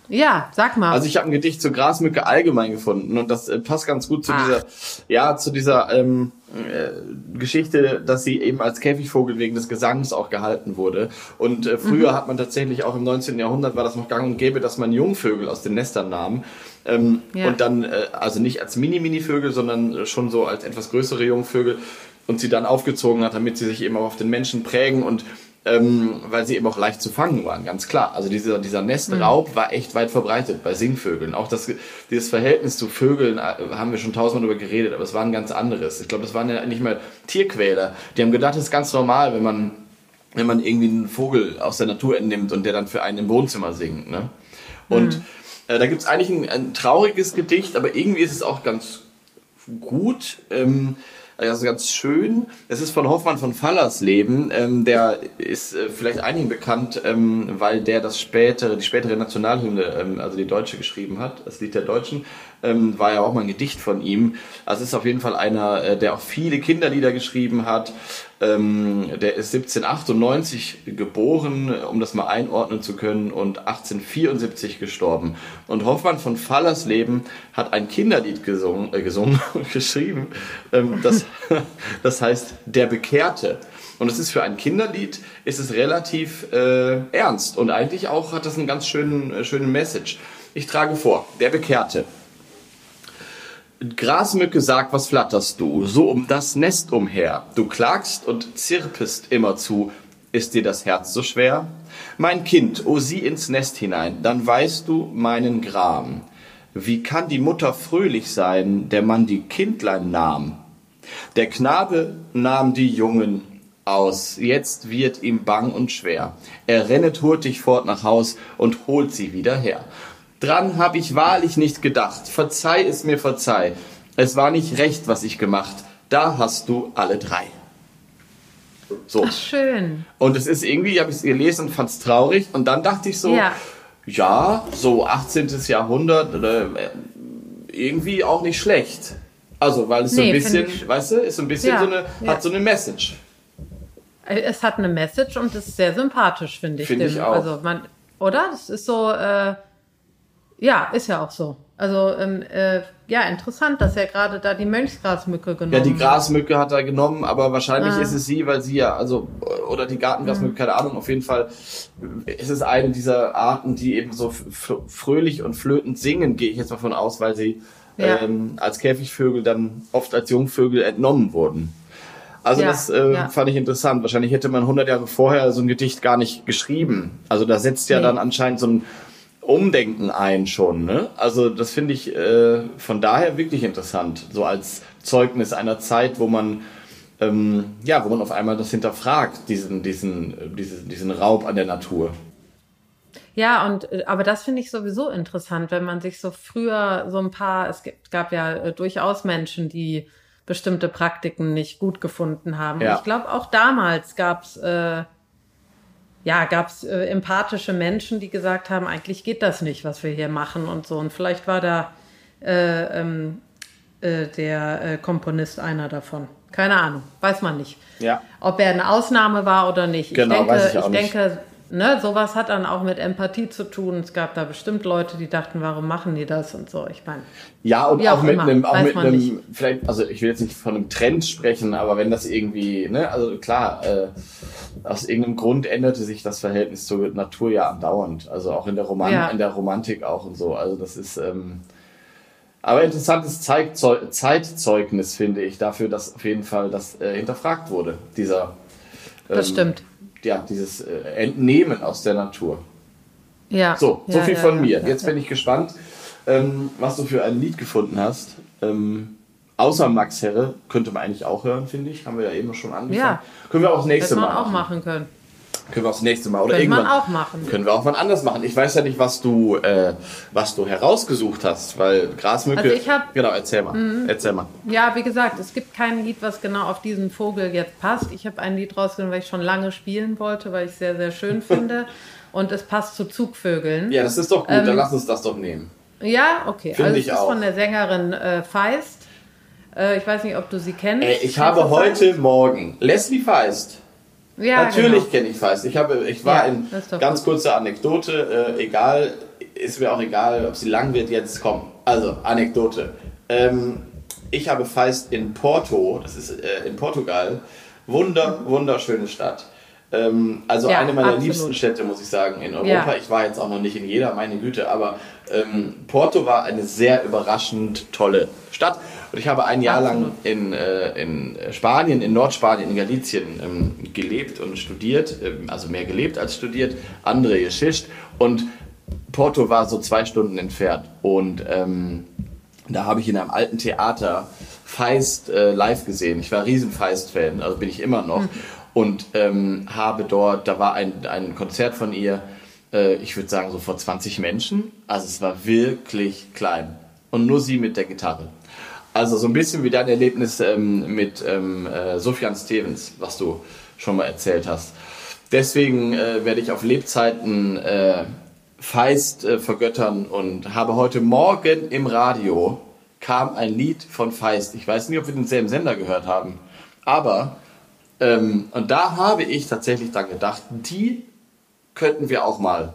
Ja, sag mal. Also ich habe ein Gedicht zur Grasmücke allgemein gefunden und das äh, passt ganz gut zu Ach. dieser, ja, zu dieser ähm, äh, Geschichte, dass sie eben als Käfigvogel wegen des Gesangs auch gehalten wurde. Und äh, früher Mhm. hat man tatsächlich auch im 19. Jahrhundert war das noch gang und gäbe, dass man Jungvögel aus den Nestern nahm. Ähm, Ja. Und dann, äh, also nicht als Mini-Mini-Vögel, sondern schon so als etwas größere Jungvögel und sie dann aufgezogen hat, damit sie sich eben auch auf den Menschen prägen und ähm, weil sie eben auch leicht zu fangen waren, ganz klar. Also dieser, dieser Nestraub war echt weit verbreitet bei Singvögeln. Auch das, dieses Verhältnis zu Vögeln äh, haben wir schon tausendmal darüber geredet, aber es war ein ganz anderes. Ich glaube, das waren ja nicht mal Tierquäler. Die haben gedacht, es ist ganz normal, wenn man, wenn man irgendwie einen Vogel aus der Natur entnimmt und der dann für einen im Wohnzimmer singt. Ne? Und äh, da gibt es eigentlich ein, ein trauriges Gedicht, aber irgendwie ist es auch ganz gut. Ähm, Also ganz schön. Es ist von Hoffmann von Fallersleben. Ähm, der ist äh, vielleicht einigen bekannt, ähm, weil der das spätere, die spätere Nationalhymne, ähm, also die deutsche geschrieben hat, das Lied der Deutschen, ähm, war ja auch mal ein Gedicht von ihm. Also ist auf jeden Fall einer, äh, der auch viele Kinderlieder geschrieben hat. Ähm, der ist 1798 geboren, um das mal einordnen zu können, und 1874 gestorben. Und Hoffmann von Fallersleben hat ein Kinderlied gesungen, äh, gesungen und geschrieben. Ähm, das, das heißt Der Bekehrte. Und es ist für ein Kinderlied, ist es relativ äh, ernst. Und eigentlich auch hat das einen ganz schönen, äh, schönen Message. Ich trage vor, Der Bekehrte. Grasmücke sagt, was flatterst du, so um das Nest umher. Du klagst und zirpest immerzu. Ist dir das Herz so schwer? Mein Kind, o sieh ins Nest hinein, dann weißt du meinen Gram. Wie kann die Mutter fröhlich sein, der Mann die Kindlein nahm? Der Knabe nahm die Jungen aus, jetzt wird ihm bang und schwer. Er rennet hurtig fort nach Haus und holt sie wieder her. Dran hab ich wahrlich nicht gedacht. Verzeih es mir, verzeih. Es war nicht recht, was ich gemacht. Da hast du alle drei. So. Ach, schön. Und es ist irgendwie, habe ich es gelesen und fand es traurig. Und dann dachte ich so, ja, ja so 18. Jahrhundert, äh, irgendwie auch nicht schlecht. Also, weil es nee, so ein bisschen, ich, weißt du, ist so ein bisschen ja, so eine, ja. hat so eine Message. Es hat eine Message und ist sehr sympathisch, finde ich. Finde ich auch. Also man, oder? Das ist so, äh, ja, ist ja auch so. Also ähm, äh, ja, interessant, dass er gerade da die Mönchsgrasmücke genommen hat. Ja, die Grasmücke hat er genommen, aber wahrscheinlich ah. ist es sie, weil sie ja, also, oder die Gartengrasmücke, mhm. keine Ahnung, auf jeden Fall ist es eine dieser Arten, die eben so fröhlich und flötend singen, gehe ich jetzt mal von aus, weil sie ja. ähm, als Käfigvögel dann oft als Jungvögel entnommen wurden. Also ja, das äh, ja. fand ich interessant. Wahrscheinlich hätte man 100 Jahre vorher so ein Gedicht gar nicht geschrieben. Also da setzt ja nee. dann anscheinend so ein Umdenken ein schon. Ne? Also das finde ich äh, von daher wirklich interessant, so als Zeugnis einer Zeit, wo man ähm, ja, wo man auf einmal das hinterfragt, diesen, diesen, diesen, diesen Raub an der Natur. Ja, und äh, aber das finde ich sowieso interessant, wenn man sich so früher so ein paar, es gab ja äh, durchaus Menschen, die bestimmte Praktiken nicht gut gefunden haben. Ja. ich glaube, auch damals gab es äh, ja, gab es äh, empathische Menschen, die gesagt haben, eigentlich geht das nicht, was wir hier machen und so. Und vielleicht war da äh, ähm, äh, der äh, Komponist einer davon. Keine Ahnung, weiß man nicht. Ja. Ob er eine Ausnahme war oder nicht. Genau, ich denke, weiß ich auch ich denke ne, sowas hat dann auch mit Empathie zu tun. Es gab da bestimmt Leute, die dachten, warum machen die das und so. Ich meine. Ja, und auch, auch, mit immer, einem, auch mit einem, vielleicht, also ich will jetzt nicht von einem Trend sprechen, aber wenn das irgendwie, ne, also klar, äh, aus irgendeinem Grund änderte sich das Verhältnis zur Natur ja andauernd. Also auch in der Roman ja. in der Romantik auch und so. Also das ist, ähm, aber interessantes Zeitzeugnis, finde ich, dafür, dass auf jeden Fall das äh, hinterfragt wurde, dieser. Ähm, das stimmt ja, dieses äh, Entnehmen aus der Natur. Ja. So, so ja, viel ja, von mir. Jetzt bin ich gespannt, ähm, was du für ein Lied gefunden hast. Ähm, außer Max Herre könnte man eigentlich auch hören, finde ich. Haben wir ja eben schon angefangen. Ja. Können wir auch das nächste Mal auch machen können. Können wir auch das nächste Mal oder können irgendwann. auch machen. Können wir auch mal anders machen. Ich weiß ja nicht, was du, äh, was du herausgesucht hast, weil Grasmücke. Also ich hab, genau, erzähl mal. Mhm. Erzähl mal. Ja, wie gesagt, es gibt kein Lied, was genau auf diesen Vogel jetzt passt. Ich habe ein Lied rausgenommen, weil ich schon lange spielen wollte, weil ich es sehr, sehr schön finde. Und es passt zu Zugvögeln. Ja, das ist doch gut. Ähm, Dann lass uns das doch nehmen. Ja, okay. Find also ich es ist auch. von der Sängerin äh, Feist. Äh, ich weiß nicht, ob du sie kennst. Ey, ich habe heute? Morgen Leslie Feist ja, Natürlich genau. kenne ich Feist. Ich, habe, ich war ja, in ganz gut. kurze Anekdote, äh, egal, ist mir auch egal, ob sie lang wird, jetzt komm. Also, Anekdote. Ähm, ich habe Feist in Porto, das ist äh, in Portugal, wunder, wunderschöne Stadt. Ähm, also ja, eine meiner absolut. liebsten Städte, muss ich sagen, in Europa. Ja. Ich war jetzt auch noch nicht in jeder, meine Güte, aber ähm, Porto war eine sehr überraschend tolle Stadt. Und ich habe ein Jahr lang in, äh, in Spanien, in Nordspanien, in Galicien ähm, gelebt und studiert. Ähm, also mehr gelebt als studiert, andere geschischt. Und Porto war so zwei Stunden entfernt. Und ähm, da habe ich in einem alten Theater Feist äh, live gesehen. Ich war riesen Feist-Fan, also bin ich immer noch. Mhm und ähm, habe dort, da war ein, ein Konzert von ihr, äh, ich würde sagen so vor 20 Menschen. Also es war wirklich klein. Und nur sie mit der Gitarre. Also so ein bisschen wie dein Erlebnis ähm, mit ähm, äh, Sufjan Stevens, was du schon mal erzählt hast. Deswegen äh, werde ich auf Lebzeiten äh, Feist äh, vergöttern und habe heute Morgen im Radio kam ein Lied von Feist. Ich weiß nicht, ob wir denselben Sender gehört haben, aber ähm, und da habe ich tatsächlich dann gedacht, die könnten wir auch mal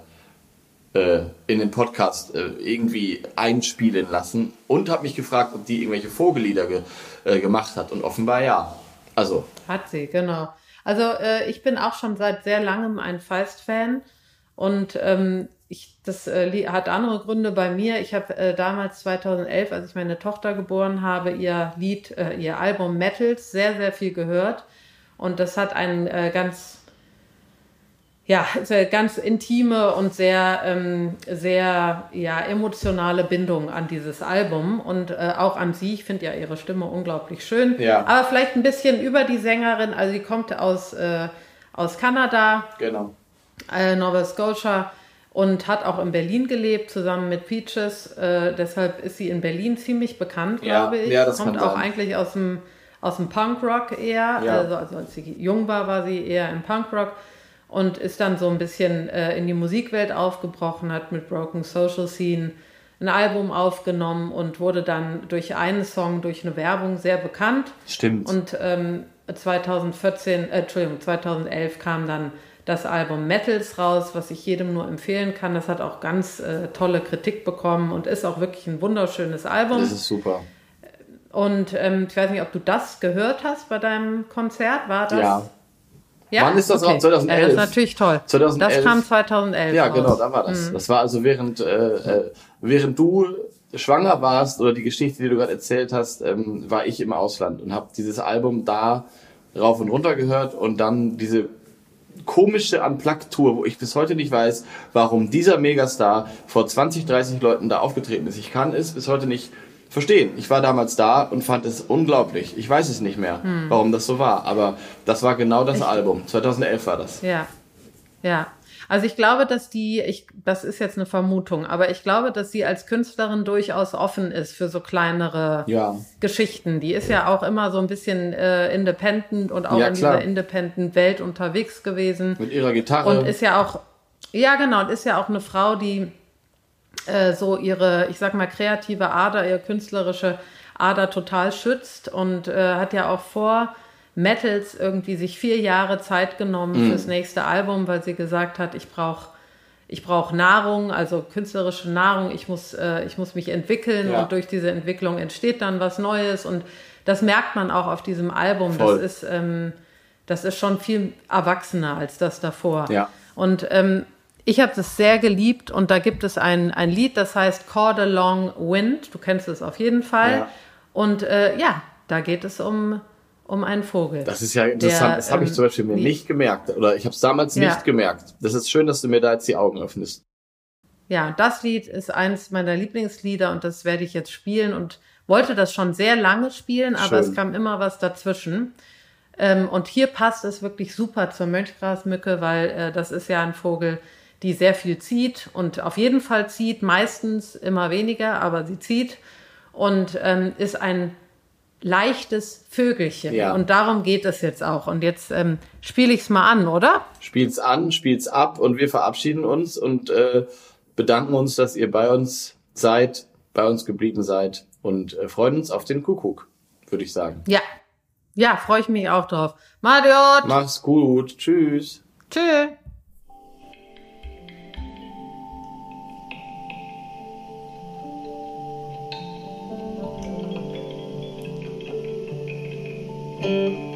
äh, in den Podcast äh, irgendwie einspielen lassen und habe mich gefragt, ob die irgendwelche Vogellieder ge äh, gemacht hat und offenbar ja. Also hat sie genau. Also äh, ich bin auch schon seit sehr langem ein Feist-Fan und ähm, ich, das äh, hat andere Gründe bei mir. Ich habe äh, damals 2011, als ich meine Tochter geboren habe, ihr Lied, ihr Album Metals sehr, sehr viel gehört. Und das hat einen ganz, ja, sehr, ganz intime und sehr, ähm, sehr ja, emotionale Bindung an dieses Album und äh, auch an sie. Ich finde ja ihre Stimme unglaublich schön. Ja. Aber vielleicht ein bisschen über die Sängerin. Also sie kommt aus, äh, aus Kanada. Genau. Nova Scotia und hat auch in Berlin gelebt, zusammen mit Peaches. Äh, deshalb ist sie in Berlin ziemlich bekannt, ja, glaube ich. Ja, das Kommt auch sein. eigentlich aus dem, aus dem Punkrock eher. Ja. Also, also, als sie jung war, war sie eher im Punkrock und ist dann so ein bisschen äh, in die Musikwelt aufgebrochen, hat mit Broken Social Scene ein Album aufgenommen und wurde dann durch einen Song, durch eine Werbung sehr bekannt. Stimmt. Und ähm, 2014, äh, Entschuldigung, 2011 kam dann das Album Metals raus, was ich jedem nur empfehlen kann. Das hat auch ganz äh, tolle Kritik bekommen und ist auch wirklich ein wunderschönes Album. Das ist super. Und ähm, ich weiß nicht, ob du das gehört hast bei deinem Konzert. War das? Ja. Ja? Wann ist das okay. 2011? Ja, das ist natürlich toll. 2011. Das kam 2011 Ja, genau, da war das. Mhm. Das war also während, äh, äh, während du schwanger warst oder die Geschichte, die du gerade erzählt hast, ähm, war ich im Ausland und habe dieses Album da rauf und runter gehört und dann diese komische Unplugged-Tour, wo ich bis heute nicht weiß, warum dieser Megastar vor 20, 30 Leuten da aufgetreten ist. Ich kann es bis heute nicht verstehen. Ich war damals da und fand es unglaublich. Ich weiß es nicht mehr, hm. warum das so war, aber das war genau das ich, Album. 2011 war das. Ja. Ja. Also ich glaube, dass die, ich, das ist jetzt eine Vermutung, aber ich glaube, dass sie als Künstlerin durchaus offen ist für so kleinere ja. Geschichten. Die ist ja auch immer so ein bisschen äh, independent und auch ja, in dieser independent Welt unterwegs gewesen. Mit ihrer Gitarre. Und ist ja auch, ja genau, und ist ja auch eine Frau, die äh, so ihre, ich sag mal, kreative Ader, ihre künstlerische Ader total schützt und äh, hat ja auch vor, Metals irgendwie sich vier Jahre Zeit genommen mhm. fürs nächste Album, weil sie gesagt hat, ich brauche ich brauche Nahrung, also künstlerische Nahrung, ich muss, äh, ich muss mich entwickeln ja. und durch diese Entwicklung entsteht dann was Neues und das merkt man auch auf diesem Album. Voll. Das ist, ähm, das ist schon viel erwachsener als das davor. Ja. Und ähm, ich habe das sehr geliebt und da gibt es ein, ein Lied, das heißt Chord Along Wind. Du kennst es auf jeden Fall. Ja. Und äh, ja, da geht es um um einen Vogel. Das ist ja interessant. Der, das habe ich ähm, zum Beispiel mir nicht gemerkt. Oder ich habe es damals ja. nicht gemerkt. Das ist schön, dass du mir da jetzt die Augen öffnest. Ja, das Lied ist eins meiner Lieblingslieder und das werde ich jetzt spielen und wollte das schon sehr lange spielen, aber schön. es kam immer was dazwischen. Ähm, und hier passt es wirklich super zur Mönchgrasmücke, weil äh, das ist ja ein Vogel, die sehr viel zieht und auf jeden Fall zieht, meistens immer weniger, aber sie zieht und ähm, ist ein leichtes Vögelchen. Ja. Und darum geht es jetzt auch. Und jetzt ähm, spiele ich es mal an, oder? Spiel's an, spiel's ab und wir verabschieden uns und äh, bedanken uns, dass ihr bei uns seid, bei uns geblieben seid und äh, freuen uns auf den Kuckuck, würde ich sagen. Ja. Ja, freue ich mich auch drauf. Madiot! Mach's gut. Tschüss. Tschüss. Música